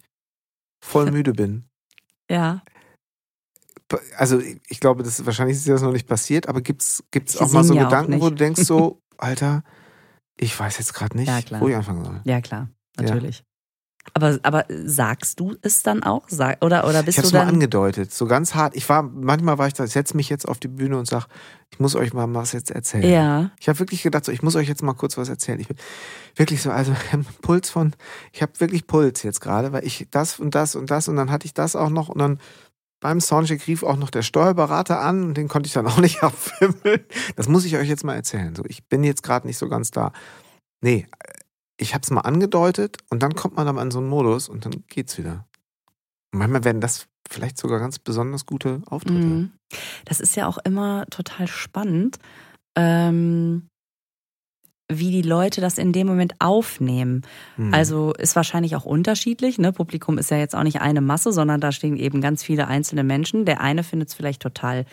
voll müde bin. Ja. Also ich glaube, das wahrscheinlich ist das noch nicht passiert, aber gibt's gibt's Sie auch mal so ja Gedanken, wo du denkst so, Alter, ich weiß jetzt gerade nicht, Ja, wo ich anfangen soll. Ja, klar, Ja. Aber, aber sagst du es dann auch? Sag, oder, oder Ich bist habe du es mal dann. angedeutet, so ganz hart. Ich war manchmal war ich da, ich setze mich jetzt auf die Bühne und sag, ich muss euch mal was jetzt erzählen. Ja. Ich habe wirklich gedacht, so, ich muss euch jetzt mal kurz was erzählen. Ich bin wirklich so, also ich einen Puls von, ich habe wirklich Puls jetzt gerade, weil ich das und das und das und dann hatte ich das auch noch und dann beim Soundcheck rief auch noch der Steuerberater an und den konnte ich dann auch nicht abwimmeln. Das muss ich euch jetzt mal erzählen. So, ich bin jetzt gerade nicht so ganz da. Nee, ich habe es mal angedeutet und dann kommt man aber in so einen Modus und dann geht's wieder. Und manchmal werden das vielleicht sogar ganz besonders gute Auftritte. Mhm. Das ist ja auch immer total spannend, ähm, wie die Leute das in dem Moment aufnehmen. Hm. Also ist wahrscheinlich auch unterschiedlich. Ne? Publikum ist ja jetzt auch nicht eine Masse, sondern da stehen eben ganz viele einzelne Menschen. Der eine findet es vielleicht total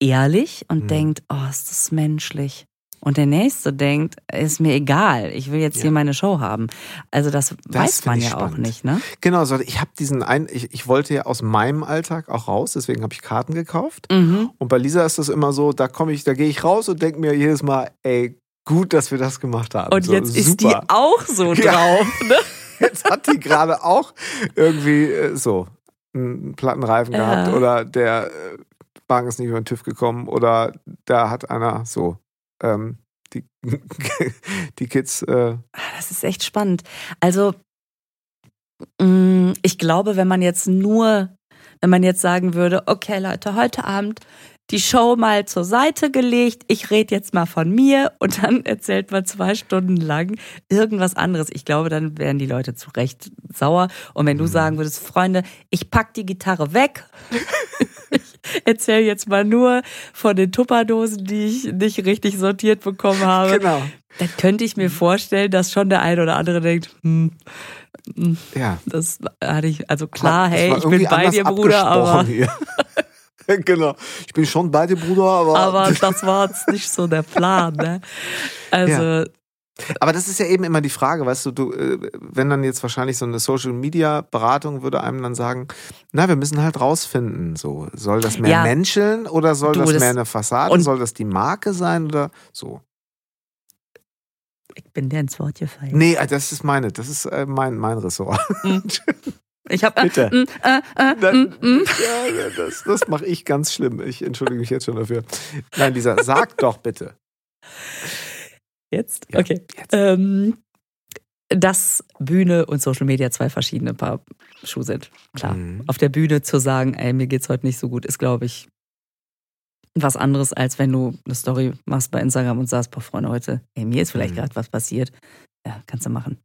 ehrlich und Mhm. denkt, oh, ist das menschlich. Und der nächste denkt, ist mir egal, ich will jetzt Ja. hier meine Show haben. Also das, weiß find man ja auch spannend. nicht, ne? Genau, so, ich habe diesen ein, ich, ich wollte ja aus meinem Alltag auch raus, deswegen habe ich Karten gekauft. Mhm. Und bei Lisa ist das immer so, da komme ich, da gehe ich raus und denke mir jedes Mal, ey, gut, dass wir das gemacht haben. Und so, jetzt ist die super. auch so Ja. drauf, ne? Jetzt hat die gerade auch irgendwie äh, so einen Plattenreifen Ja. gehabt oder der äh, Wagen ist nicht über den TÜV gekommen oder da hat einer so ähm, die, die Kids äh, Ah, Das ist echt spannend. Also, mh, ich glaube, wenn man jetzt nur, wenn man jetzt sagen würde, okay Leute, heute Abend die Show mal zur Seite gelegt, ich rede jetzt mal von mir und dann erzählt man zwei Stunden lang irgendwas anderes. Ich glaube, dann wären die Leute zu Recht sauer. Und wenn du sagen würdest, Freunde, ich pack die Gitarre weg, erzähle jetzt mal nur von den Tupperdosen, die ich nicht richtig sortiert bekommen habe, genau. dann könnte ich mir vorstellen, dass schon der eine oder andere denkt, hm, hm, Ja. das hatte ich, also klar, Das hey, ich bin bei dir, Bruder, aber, hier. genau. Ich bin schon bei dir, Bruder, aber. aber das war jetzt nicht so der Plan, ne? Also, Aber das ist ja eben immer die Frage, weißt du, du, äh, wenn dann jetzt wahrscheinlich so eine Social Media Beratung würde einem dann sagen, na, wir müssen halt rausfinden, so soll das mehr Ja. menscheln oder soll Du, das, das- mehr eine Fassade, und- soll das die Marke sein oder so? ich bin dir ins Wort gefallen. Nee, äh, das ist meine, das ist äh, mein mein Ressort. Ich habe Bitte. Äh, äh, äh, Dann, mm, mm. ja, das das mache ich ganz schlimm. Ich entschuldige mich jetzt schon dafür. Nein, Lisa, sag doch bitte. Jetzt? Ja, okay. jetzt. Ähm, dass Bühne und Social Media zwei verschiedene Paar Schuhe sind. Klar. Mhm. Auf der Bühne zu sagen, ey, mir geht's heute nicht so gut, ist, glaube ich, was anderes, als wenn du eine Story machst bei Instagram und sagst, boah, Freunde, heute, ey, mir ist vielleicht Mhm. gerade was passiert. Ja, kannst du machen.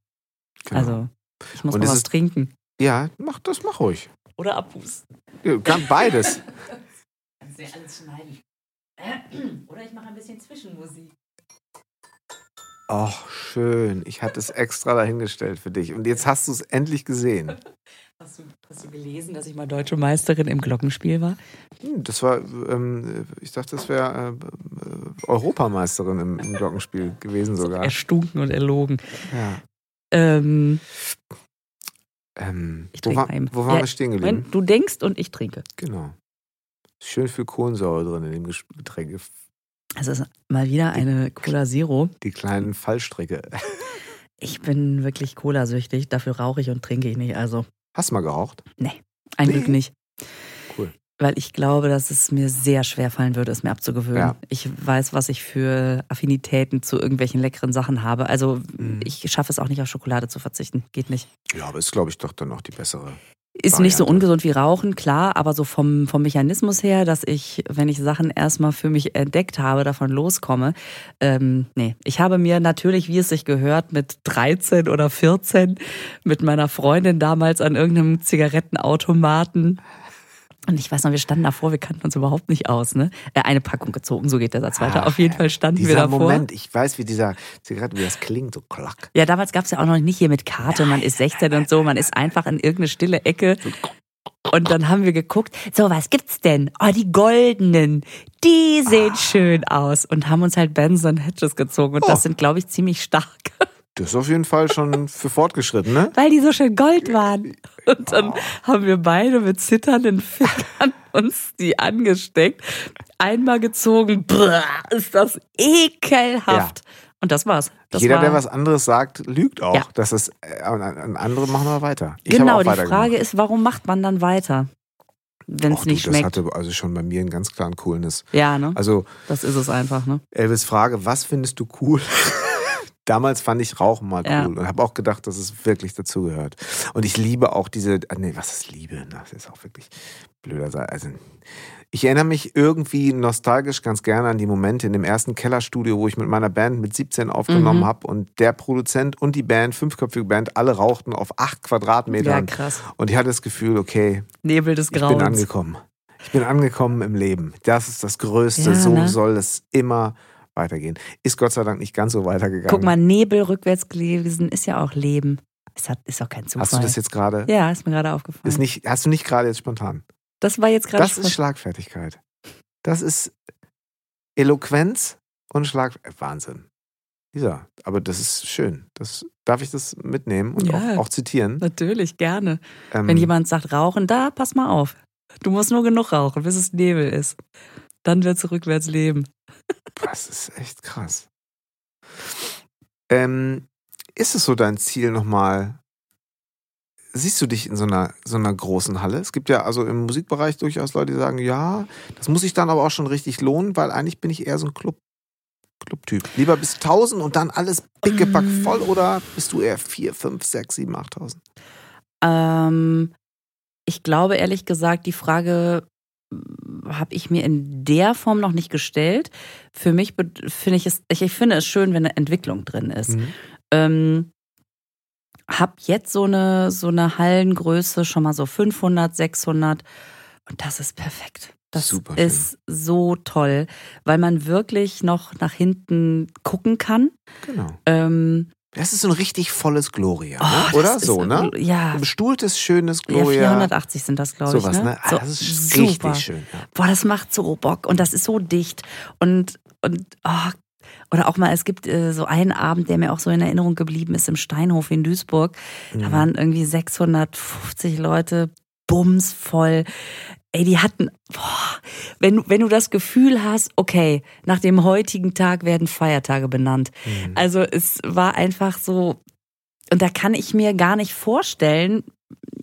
Genau. Also, ich muss Und mal was trinken. ja, mach das, mach ruhig. Oder abhusten. Ja, kann beides. Kannst du ja alles schneiden. Oder ich mache ein bisschen Zwischenmusik. Oh, schön. Ich hatte es extra dahingestellt für dich. Und jetzt hast du es endlich gesehen. Hast du, hast du gelesen, dass ich mal deutsche Meisterin im Glockenspiel war? Hm, Das war, ähm, ich dachte, das wäre äh, Europameisterin im, im Glockenspiel gewesen sogar. Erstunken und erlogen. Ja. Ähm, Ähm, Ich wo, trinke war, wo waren Ja, wir stehen geblieben? Du denkst und ich trinke. Genau. Schön viel Kohlensäure drin in dem Getränk. Es ist mal wieder eine Cola Zero. Die kleinen Fallstricke. Ich bin wirklich Cola-süchtig. Dafür rauche ich und trinke ich nicht. Also Hast du mal geraucht? ein Nee. Glück nicht. Cool. Weil ich glaube, dass es mir sehr schwer fallen würde, es mir abzugewöhnen. Ja. Ich weiß, was ich für Affinitäten zu irgendwelchen leckeren Sachen habe. Also Mhm. ich schaffe es auch nicht auf Schokolade zu verzichten. Geht nicht. Ja, aber ist, glaube ich, doch dann auch die bessere. Ist nicht so ungesund wie Rauchen, klar, aber so vom, vom Mechanismus her, dass ich, wenn ich Sachen erstmal für mich entdeckt habe, davon loskomme. Ähm, nee, ich habe mir natürlich, wie es sich gehört, mit 13 oder 14 mit meiner Freundin damals an irgendeinem Zigarettenautomaten Und ich weiß noch, wir standen davor, wir kannten uns überhaupt nicht aus, ne? Äh, eine Packung gezogen, so geht der Satz weiter. Ach, Auf jeden Fall standen wir davor. Moment, ich weiß, wie dieser Zigarette, wie das klingt, so klack. Ja, damals gab es ja auch noch nicht hier mit Karte, man ist 16 und so, man ist einfach in irgendeine stille Ecke. Und dann haben wir geguckt, so, was gibt's denn? Oh, die goldenen, die sehen schön aus. Und haben uns halt Benson Hedges gezogen. Und Oh. das sind, glaube ich, ziemlich stark, Das ist auf jeden Fall schon für Fortgeschritten, ne? weil die so schön Gold waren. Und dann haben wir beide mit zitternden Fingern uns die angesteckt. Einmal gezogen, brrr, ist das ekelhaft. Und das war's. Das Jeder, war, der was anderes sagt, lügt auch. Ja. Das ist, äh, andere machen wir weiter. Ich Genau, die. Frage ist, warum macht man dann weiter? Wenn es nicht du, das schmeckt. hatte also schon bei mir einen ganz klaren Coolness. Ja, ne? Also Das ist es einfach, ne? Elvis Frage, was findest du cool? Damals fand ich Rauchen mal cool Ja. und habe auch gedacht, dass es wirklich dazugehört. Und ich liebe auch diese, ah, nee, was ist Liebe? Das ist auch wirklich blöder. Sa- Also ich erinnere mich irgendwie nostalgisch ganz gerne an die Momente in dem ersten Kellerstudio, wo ich mit meiner Band mit 17 aufgenommen Mhm. habe und der Produzent und die Band, fünfköpfige Band, alle rauchten auf acht Ja, Quadratmetern. krass. und ich hatte das Gefühl, okay, Nebel des ich bin Grauens. angekommen. Ich bin angekommen im Leben. Das ist das Größte. Ja, so ne? soll es immer weitergehen. Ist Gott sei Dank nicht ganz so weitergegangen. Guck mal, Nebel rückwärts gelesen ist ja auch Leben. Es hat, ist auch kein Zufall. Hast du das jetzt gerade? Ja, ist mir gerade aufgefallen. Ist nicht, hast du nicht gerade jetzt spontan? das war jetzt gerade Das ist Schlagfertigkeit. Das ist Eloquenz und Schlag. äh, Wahnsinn. Lisa, aber das ist schön. Das, darf ich das mitnehmen und Ja. auch, auch zitieren? Natürlich, gerne. Ähm, Wenn jemand sagt, rauchen, da, pass mal auf. Du musst nur genug rauchen, bis es Nebel ist. Dann wird es rückwärts leben. Das ist echt krass. Ähm, ist es so dein Ziel nochmal? Siehst du dich in so einer, so einer großen Halle? Es gibt ja also im Musikbereich durchaus Leute, die sagen, ja, das muss sich dann aber auch schon richtig lohnen, weil eigentlich bin ich eher so ein Club, Clubtyp. Lieber bis 1000 und dann alles pickepack Mm. voll oder bist du eher 4, 5, 6, 7, 8000? Ähm, ich glaube ehrlich gesagt, die Frage habe ich mir in der Form noch nicht gestellt. Für mich finde ich es, ich, ich finde es schön, wenn eine Entwicklung drin ist. Mhm. Ähm, hab jetzt so eine, so eine Hallengröße, schon mal so 500, 600 und das ist perfekt. Das Super schön. ist so toll, weil man wirklich noch nach hinten gucken kann. Genau. Ähm, Das ist so ein richtig volles Gloria, oh, ne? oder? So, ne? Ja, Ein bestuhltes, schönes ja Gloria. 480 sind das, glaube ich. Sowas, ne? ne? Ah, So, das ist super. richtig schön. Ja. boah, das macht so Bock und das ist so dicht und und oh, oder auch mal, es gibt äh, so einen Abend, der mir auch so in Erinnerung geblieben ist im Steinhof in Duisburg. Da Mhm. waren irgendwie 650 Leute, bumsvoll. Ey, die hatten, boah, wenn, du- wenn du das Gefühl hast, okay, nach dem heutigen Tag werden Feiertage benannt. Mhm. Also es war einfach so, und da kann ich mir gar nicht vorstellen,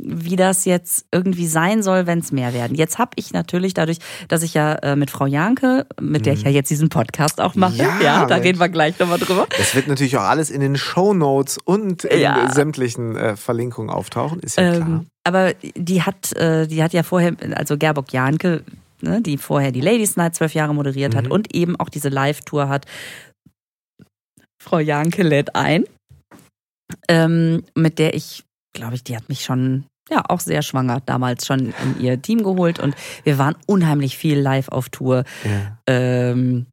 wie das jetzt irgendwie sein soll, wenn es mehr werden. Jetzt habe ich natürlich dadurch, dass ich ja äh, mit Frau Janke, mit der ich ja jetzt diesen Podcast auch mache, Mhm. Ja, ja, da reden wir gleich nochmal drüber. Das wird natürlich auch alles in den Shownotes und in Ja. sämtlichen äh, Verlinkungen auftauchen, ist ja klar. Ähm, aber die hat, äh, die hat ja vorher, also Gerbock Janke, ne, die vorher die Ladies Night zwölf Jahre moderiert hat Mhm. und eben auch diese Live-Tour hat. Frau Janke lädt ein, ähm, mit der ich, glaube ich, die hat mich schon, ja, auch sehr schwanger damals schon in ihr Team geholt und wir waren unheimlich viel live auf Tour. Ja. Ähm,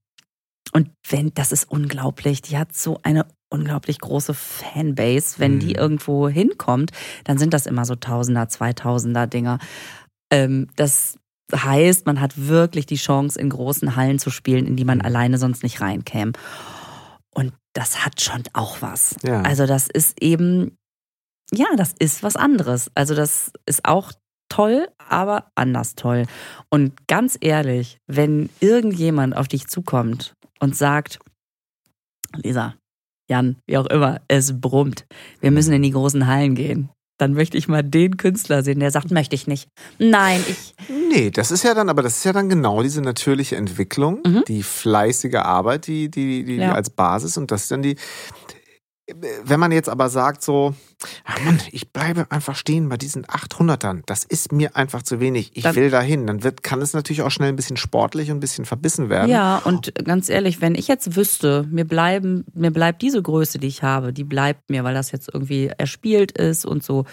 und wenn, das ist unglaublich. Die hat so eine unglaublich große Fanbase. Wenn Mhm. die irgendwo hinkommt, dann sind das immer so Tausender, Zweitausender Dinger. Ähm, das heißt, man hat wirklich die Chance, in großen Hallen zu spielen, in die man Mhm. alleine sonst nicht reinkäme. Und das hat schon auch was. Ja. Also das ist eben, ja, das ist was anderes. Also das ist auch toll, aber anders toll. Und ganz ehrlich, wenn irgendjemand auf dich zukommt und sagt, Lisa, Jan, wie auch immer, es brummt, wir müssen in die großen Hallen gehen, dann möchte ich mal den Künstler sehen, der sagt, möchte ich nicht. Nein, ich, Nee, das ist ja dann, aber das ist ja dann genau diese natürliche Entwicklung, Mhm. die fleißige Arbeit, die, die, die, Ja. die als Basis und das ist dann die. Wenn man jetzt aber sagt so, ah Mann, ich bleibe einfach stehen bei diesen 800ern, das ist mir einfach zu wenig, ich Dann- will dahin, dann wird, kann es natürlich auch schnell ein bisschen sportlich und ein bisschen verbissen werden. ja, und ganz ehrlich, wenn ich jetzt wüsste, mir bleiben, mir bleibt diese Größe, die ich habe, die bleibt mir, weil das jetzt irgendwie erspielt ist und so,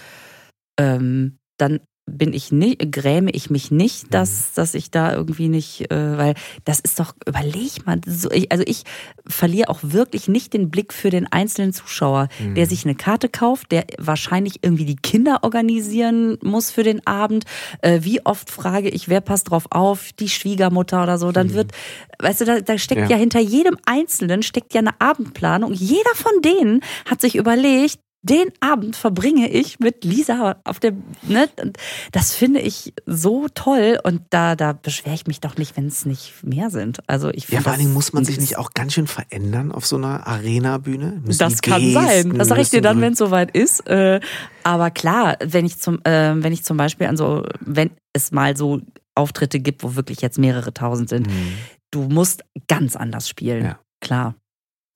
ähm, dann bin ich nicht, gräme ich mich nicht, dass, dass ich da irgendwie nicht, äh, weil das ist doch, überleg mal, so, ich, also ich verliere auch wirklich nicht den Blick für den einzelnen Zuschauer, Mhm. der sich eine Karte kauft, der wahrscheinlich irgendwie die Kinder organisieren muss für den Abend. Äh, wie oft frage ich, wer passt drauf auf, die Schwiegermutter oder so, dann wird, weißt du, da, da steckt Mhm. Ja. ja hinter jedem Einzelnen steckt ja eine Abendplanung. Jeder von denen hat sich überlegt, den Abend verbringe ich mit Lisa auf dem, ne? Und Das finde ich so toll und da, da beschwere ich mich doch nicht, wenn es nicht mehr sind. Also ich Ja, vor allen Dingen muss man sich nicht auch ganz schön verändern auf so einer Arena-Bühne. Das kann sein. Gesten, Das sage ich dir dann, wenn es soweit ist. Äh, aber klar, wenn ich zum, äh, wenn ich zum Beispiel an so, wenn es mal so Auftritte gibt, wo wirklich jetzt mehrere tausend sind, Mhm. du musst ganz anders spielen. Ja. Klar.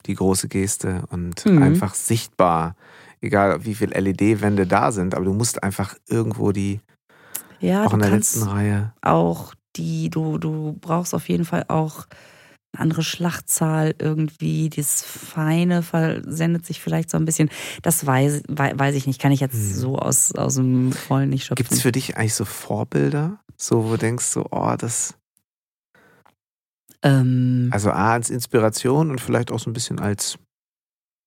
die große Geste und Mhm. einfach sichtbar, egal wie viel LED-Wände da sind, aber du musst einfach irgendwo die, Ja, auch du in der letzten Reihe. auch die, du, du brauchst auf jeden Fall auch eine andere Schlachtzahl irgendwie. Das Feine versendet sich vielleicht so ein bisschen. Das weiß, wei- weiß ich nicht, kann ich jetzt Hm. so aus, aus dem Vollen nicht schöpfen. Gibt es für dich eigentlich so Vorbilder, so wo du denkst, so, oh, das, ähm, also A, als Inspiration und vielleicht auch so ein bisschen als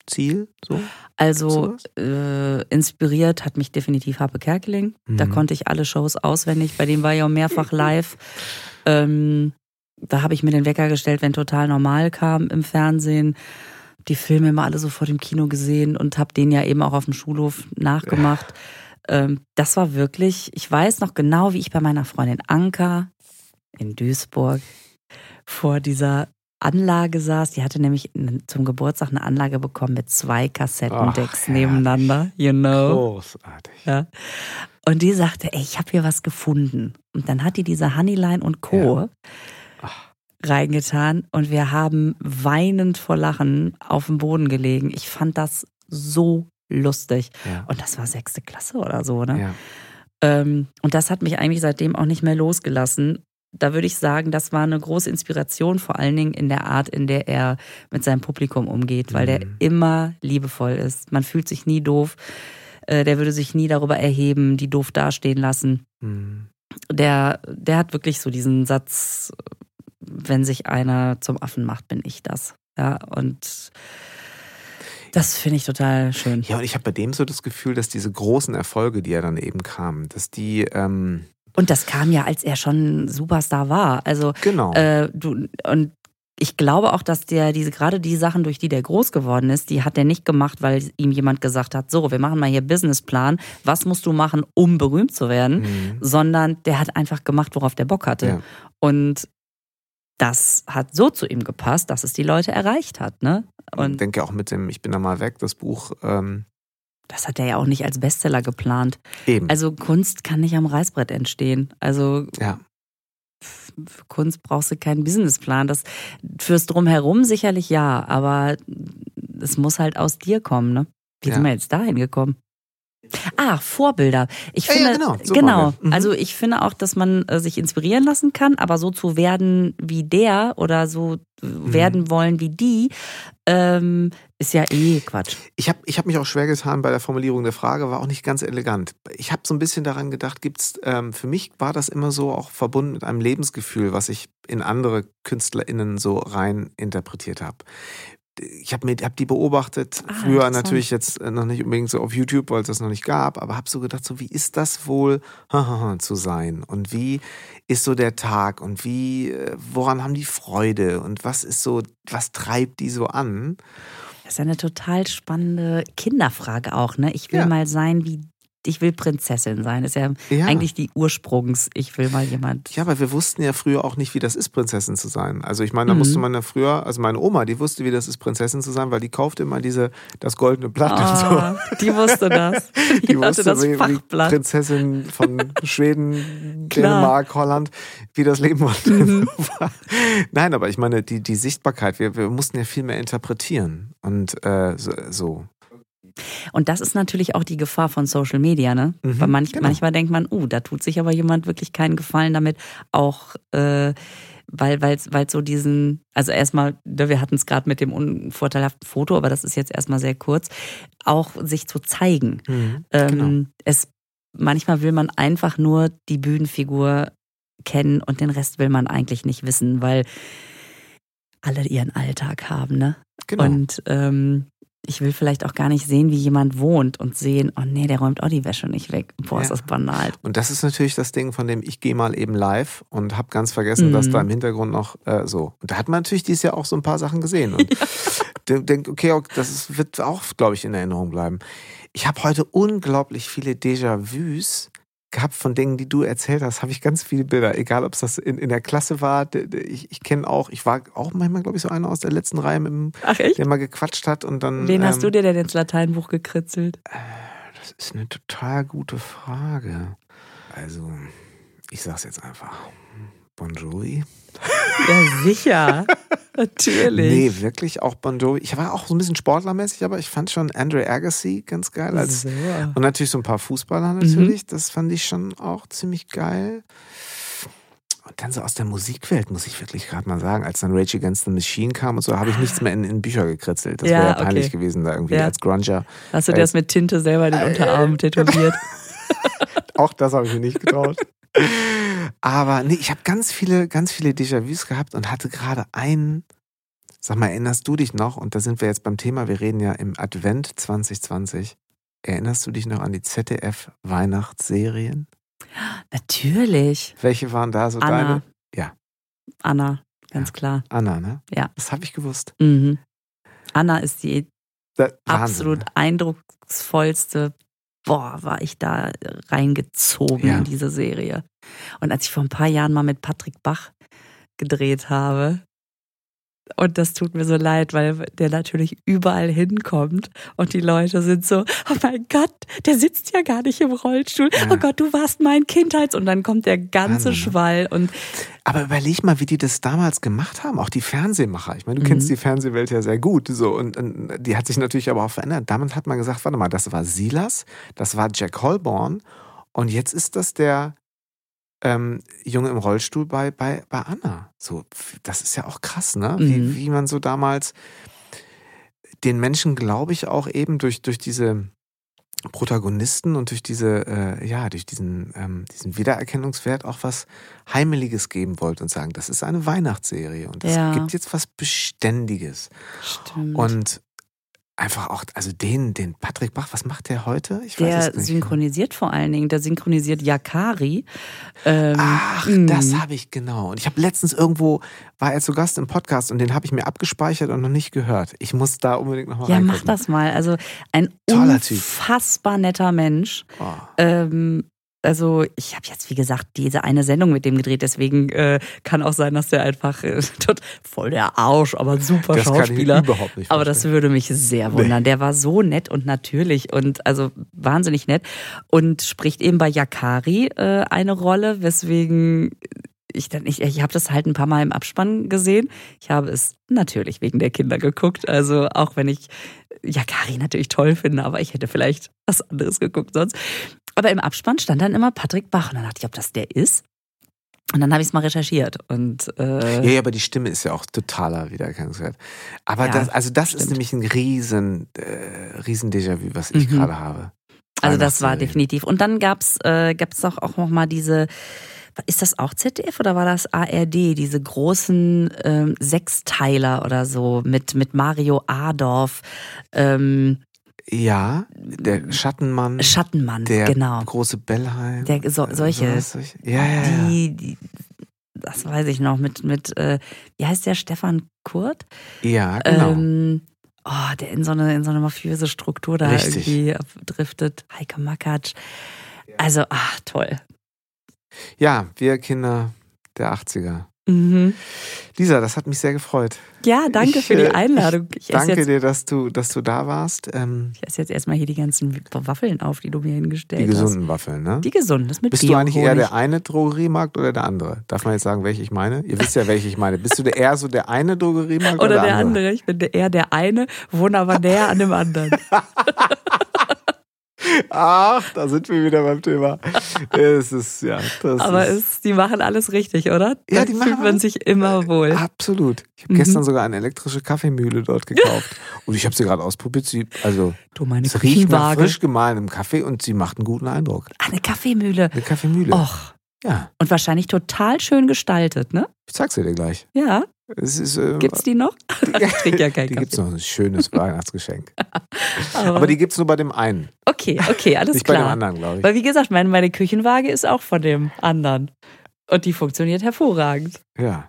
Ziel, so? Also äh, inspiriert hat mich definitiv Harpe Kerkeling. Da Mhm. konnte ich alle Shows auswendig. Bei dem war ich auch mehrfach live. Ähm, da habe ich mir den Wecker gestellt, wenn total normal kam im Fernsehen. Die Filme immer alle so vor dem Kino gesehen und habe den ja eben auch auf dem Schulhof nachgemacht. Ähm, das war wirklich, ich weiß noch genau, wie ich bei meiner Freundin Anka in Duisburg vor dieser Anlage saß. Die hatte nämlich zum Geburtstag eine Anlage bekommen mit zwei Kassettendecks Ach, nebeneinander, you know. Großartig. Ja. Und die sagte, ey, ich habe hier was gefunden. Und dann hat die diese Honeyline und Co. Ja. Ach. reingetan und wir haben weinend vor Lachen auf dem Boden gelegen. Ich fand das so lustig. Ja. Und das war sechste Klasse oder so, ne? ja. Ähm, und das hat mich eigentlich seitdem auch nicht mehr losgelassen. Da würde ich sagen, das war eine große Inspiration, vor allen Dingen in der Art, in der er mit seinem Publikum umgeht, weil der Mhm. immer liebevoll ist. Man fühlt sich nie doof. Äh, Der würde sich nie darüber erheben, die doof dastehen lassen. Hm. Der, der hat wirklich so diesen Satz, wenn sich einer zum Affen macht, bin ich das. Ja, und das finde ich total schön. Ja, und ich habe bei dem so das Gefühl, dass diese großen Erfolge, die ja dann eben kamen, dass die, ähm, Und das kam ja, als er schon Superstar war. Also genau. Äh, du, und ich glaube auch, dass der diese gerade die Sachen, durch die der groß geworden ist, die hat er nicht gemacht, weil ihm jemand gesagt hat, so, wir machen mal hier Businessplan, was musst du machen, um berühmt zu werden, Mhm. sondern der hat einfach gemacht, worauf der Bock hatte. Ja. Und das hat so zu ihm gepasst, dass es die Leute erreicht hat, ne? Ich Und denke auch mit dem Ich bin da mal weg, das Buch, ähm, das hat er ja auch nicht als Bestseller geplant. eben. Also Kunst kann nicht am Reißbrett entstehen. Also ja. für Kunst brauchst du keinen Businessplan. Das fürs Drumherum sicherlich ja, aber es muss halt aus dir kommen, ne? Wie Ja. sind wir jetzt dahin gekommen? Ah, Vorbilder. Ich Ja, ja, finde, genau, so genau. Mhm. Also ich finde auch, dass man äh, sich inspirieren lassen kann, aber so zu werden wie der oder so Mhm. werden wollen wie die, ähm, ist ja eh Quatsch. Ich habe ich hab mich auch schwer getan bei der Formulierung der Frage, war auch nicht ganz elegant. Ich habe so ein bisschen daran gedacht, gibt's, ähm, für mich war das immer so auch verbunden mit einem Lebensgefühl, was ich in andere KünstlerInnen so rein interpretiert habe. Ich habe hab die beobachtet, Ah, früher natürlich jetzt äh, noch nicht unbedingt so auf YouTube, weil es das noch nicht gab, aber habe so gedacht, so wie ist das wohl zu sein und wie ist so der Tag und wie, äh, woran haben die Freude und was ist so, was treibt die so an? Das ist ja eine total spannende Kinderfrage auch, ne? Ich will Ja. mal sein wie, ich will Prinzessin sein. Das ist ja, Ja. eigentlich die Ursprungs, ich will mal jemand. Ja, aber wir wussten ja früher auch nicht, wie das ist, Prinzessin zu sein. Also ich meine, da Mhm. musste man ja früher, also meine Oma, die wusste, wie das ist, Prinzessin zu sein, weil die kaufte immer diese, das goldene Blatt und Ah, die wusste das. Die, Die wusste, das wie, wie Fachblatt. Prinzessin von Schweden. Dänemark, Holland, wie das Leben war. Mhm. Nein, aber ich meine, die, die Sichtbarkeit, wir, wir mussten ja viel mehr interpretieren. Und äh, so. Und das ist natürlich auch die Gefahr von Social Media, ne? Mhm, Weil manch, genau. manchmal denkt man, uh, da tut sich aber jemand wirklich keinen Gefallen damit, auch äh, weil weil weil so diesen, also erstmal, ne, wir hatten es gerade mit dem unvorteilhaften Foto, aber das ist jetzt erstmal sehr kurz, auch sich zu zeigen. Mhm, Ähm, genau. Es manchmal will man einfach nur die Bühnenfigur kennen und den Rest will man eigentlich nicht wissen, weil alle ihren Alltag haben, ne? Genau. Und ähm, ich will vielleicht auch gar nicht sehen, wie jemand wohnt und sehen, oh nee, der räumt auch die Wäsche nicht weg. Boah, ist Ja. das banal. Und das ist natürlich das Ding, von dem ich gehe mal eben live und habe ganz vergessen, dass Mhm. da im Hintergrund noch äh, so. Und da hat man natürlich dieses Jahr auch so ein paar Sachen gesehen. Und denk, denk, okay, ok, das ist, wird auch, glaube ich, in Erinnerung bleiben. Ich habe heute unglaublich viele Déjà-vus gehabt von Dingen, die du erzählt hast. Habe ich ganz viele Bilder, egal ob es das in, in der Klasse war. Ich, ich kenne auch, ich war auch manchmal, glaube ich, so einer aus der letzten Reihe, mit dem, Ach der mal gequatscht hat und dann. Wen hast ähm, du dir denn ins Lateinbuch gekritzelt? Das ist eine total gute Frage. Also, ich sag's jetzt einfach. Bon Jovi? Ja, sicher. Natürlich. Nee, wirklich auch Bon Jovi. Ich war auch so ein bisschen sportlermäßig, aber ich fand schon Andre Agassi ganz geil. Als, so. und natürlich so ein paar Fußballer natürlich. Das fand ich schon auch ziemlich geil. Und dann so aus der Musikwelt, muss ich wirklich gerade mal sagen, als dann Rage Against the Machine kam und so, habe ich nichts mehr in, in Bücher gekritzelt. Das Ja, wäre ja peinlich okay. gewesen, da irgendwie Ja. als Grunger. Hast du dir das mit Tinte selber in den Unterarm tätowiert? Auch das habe ich mir nicht getraut. Aber nee, ich habe ganz viele, ganz viele Déjà-vus gehabt und hatte gerade einen. Sag mal, erinnerst du dich noch? Und da sind wir jetzt beim Thema, wir reden ja im Advent 2020. Erinnerst du dich noch an die ZDF-Weihnachtsserien? Natürlich. Welche waren da so Anna. deine? Ja. Anna, ganz Ja. klar. Anna, ne? Ja. Das habe ich gewusst. Mhm. Anna ist die Wahnsinn, absolut ne? eindrucksvollste. Boah, war ich da reingezogen Ja. in diese Serie. Und als ich vor ein paar Jahren mal mit Patrick Bach gedreht habe, und das tut mir so leid, weil der natürlich überall hinkommt und die Leute sind so, oh mein Gott, der sitzt ja gar nicht im Rollstuhl. Ja. Oh Gott, du warst mein Kindheits. Und dann kommt der ganze Wahnsinn, ne? Schwall und Aber überleg mal, wie die das damals gemacht haben, auch die Fernsehmacher. Ich meine, du Mhm. kennst die Fernsehwelt ja sehr gut. So, und, und die hat sich natürlich aber auch verändert. Damit hat man gesagt, warte mal, das war Silas, das war Jack Holborn und jetzt ist das der ähm, Junge im Rollstuhl bei, bei, bei Anna. So, das ist ja auch krass, ne? Wie, Mhm. wie man so damals den Menschen, glaube ich, auch eben durch, durch diese Protagonisten und durch diese, äh, ja, durch diesen, ähm, diesen Wiedererkennungswert auch was Heimeliges geben wollte und sagen, das ist eine Weihnachtsserie und es Ja. gibt jetzt was Beständiges. stimmt. Und einfach auch, also den, den Patrick Bach, was macht der heute? Ich weiß der es nicht. synchronisiert vor allen Dingen, der synchronisiert Yakari. Ähm, Ach, mh. das habe ich genau. Und ich habe letztens irgendwo, war er zu Gast im Podcast und den habe ich mir abgespeichert und noch nicht gehört. Ich muss da unbedingt nochmal Ja, reingucken. mach das mal. Also ein Toller Typ. unfassbar netter Mensch. Oh. Ähm, also ich habe jetzt, wie gesagt, diese eine Sendung mit dem gedreht, deswegen äh, kann auch sein, dass der einfach äh, tot, voll der Arsch, aber super Das kann ich Schauspieler. überhaupt nicht Aber das würde mich sehr wundern. Der war so nett und natürlich und also wahnsinnig nett und spricht eben bei Yakari äh, eine Rolle, weswegen ich dann ich, ich habe das halt ein paar Mal im Abspann gesehen. Ich habe es natürlich wegen der Kinder geguckt, also auch wenn ich Yakari natürlich toll finde, aber ich hätte vielleicht was anderes geguckt sonst. Aber im Abspann stand dann immer Patrick Bach und dann dachte ich, ob das der ist. Und dann habe ich es mal recherchiert und äh, Ja, ja, aber die Stimme ist ja auch totaler Wiedererkennungswert. Aber Ja, das, also das ist stimmt. nämlich ein riesen, äh, riesen Déjà-vu, was ich Mhm. gerade habe. Also das war definitiv. Und dann gab's äh, gab's doch auch noch mal diese. Ist das auch ZDF oder war das ARD? Diese großen ähm, Sechsteiler oder so mit mit Mario Adorf, ähm, Ja, der Schattenmann, Schattenmann, der genau. große Bellheim. Der, so, solche, solche. Ja, ja, ja. die, die, das weiß ich noch mit mit äh, wie heißt der Stefan Kurt? Ja, genau. Ähm, oh, der in so eine in so eine mafiöse Struktur da Richtig. irgendwie driftet. Heike Makatsch. Also, ach toll. ja, wir Kinder der 80er. Mhm. Lisa, das hat mich sehr gefreut. Ja, danke Ich, für die äh, Einladung. Ich, Danke jetzt, dir, dass du, dass du da warst. Ähm, ich esse jetzt erstmal hier die ganzen Waffeln auf, die du mir hingestellt die hast. gesunden Waffeln, ne? Die gesunden, das mit Bist du eigentlich eher der eine Drogeriemarkt oder der andere? Darf man jetzt sagen, welche ich meine? Ihr wisst ja, welche ich meine. Bist du der eher so der eine Drogeriemarkt oder, Oder der andere. Ich bin der- eher der eine, wohne aber näher an dem anderen. Ach, da sind wir wieder beim Thema. Es ist, ja, das Aber ist, die machen alles richtig, oder? Ja, Da die fühlt machen man alles- sich immer wohl. Absolut. Ich habe Mhm. gestern sogar eine elektrische Kaffeemühle dort gekauft. Und ich habe sie gerade ausprobiert. Sie, also, Du, meine es riecht nach frisch gemahlenem Kaffee und sie macht einen guten Eindruck. Eine Kaffeemühle. Eine Kaffeemühle. Och. Ja, Und wahrscheinlich total schön gestaltet, ne? ich zeig's dir gleich. Ja. Es ist, äh, Gibt's die noch? Ich trinke ja keinen die Kaffee. gibt's noch. Ein schönes Weihnachtsgeschenk. Aber, Aber die gibt's nur bei dem einen. okay, okay, alles nicht bei dem klar. anderen, glaube ich. Weil wie gesagt, meine, meine Küchenwaage ist auch von dem anderen. Und die funktioniert hervorragend. Ja.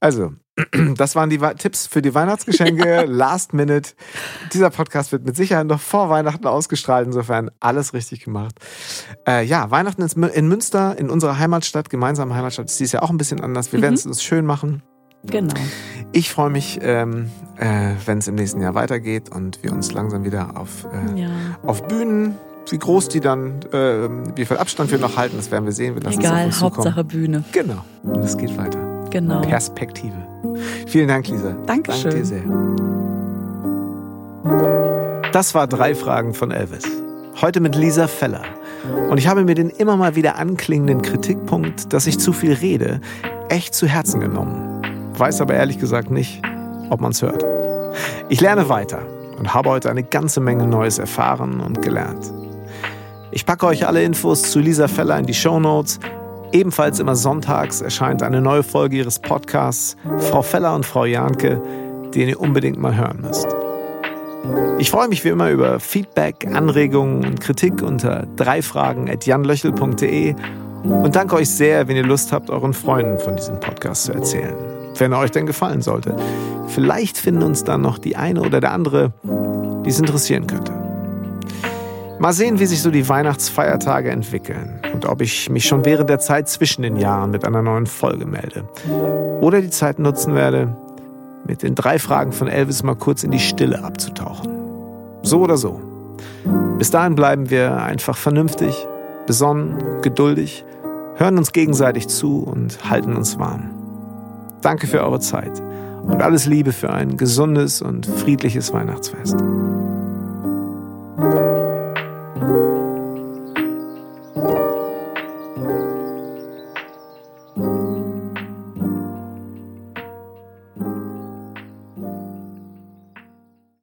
Also, das waren die Tipps für die Weihnachtsgeschenke. Last Minute. Dieser Podcast wird mit Sicherheit noch vor Weihnachten ausgestrahlt. Insofern alles richtig gemacht. Äh, ja, Weihnachten in Münster, in unserer Heimatstadt, gemeinsame Heimatstadt, ist dies ja auch ein bisschen anders. Wir Mhm. werden es uns schön machen. Genau. Ich freue mich, ähm, äh, wenn es im nächsten Jahr weitergeht und wir uns langsam wieder auf, äh, Ja. auf Bühnen, wie groß die dann, äh, wie viel Abstand wir noch halten, das werden wir sehen. Wir lassen es Egal, zukommen. Hauptsache Bühne. Genau. Und es geht weiter. Genau. Perspektive. Vielen Dank, Lisa. Dankeschön. Danke dir sehr. Das war drei Fragen von Elvis. Heute mit Lisa Feller. Und ich habe mir den immer mal wieder anklingenden Kritikpunkt, dass ich zu viel rede, echt zu Herzen genommen. Weiß aber ehrlich gesagt nicht, ob man es hört. Ich lerne weiter und habe heute eine ganze Menge Neues erfahren und gelernt. Ich packe euch alle Infos zu Lisa Feller in die Show Notes. Ebenfalls immer sonntags erscheint eine neue Folge ihres Podcasts Frau Feller und Frau Janke, den ihr unbedingt mal hören müsst. Ich freue mich wie immer über Feedback, Anregungen und Kritik unter dreifragen.janlöchel.de und danke euch sehr, wenn ihr Lust habt, euren Freunden von diesem Podcast zu erzählen. Wenn er euch denn gefallen sollte. Vielleicht finden uns dann noch die eine oder der andere, die es interessieren könnte. Mal sehen, wie sich so die Weihnachtsfeiertage entwickeln und ob ich mich schon während der Zeit zwischen den Jahren mit einer neuen Folge melde. Oder die Zeit nutzen werde, mit den drei Fragen von Elvis mal kurz in die Stille abzutauchen. So oder so. Bis dahin bleiben wir einfach vernünftig, besonnen, geduldig, hören uns gegenseitig zu und halten uns warm. Danke für eure Zeit und alles Liebe für ein gesundes und friedliches Weihnachtsfest.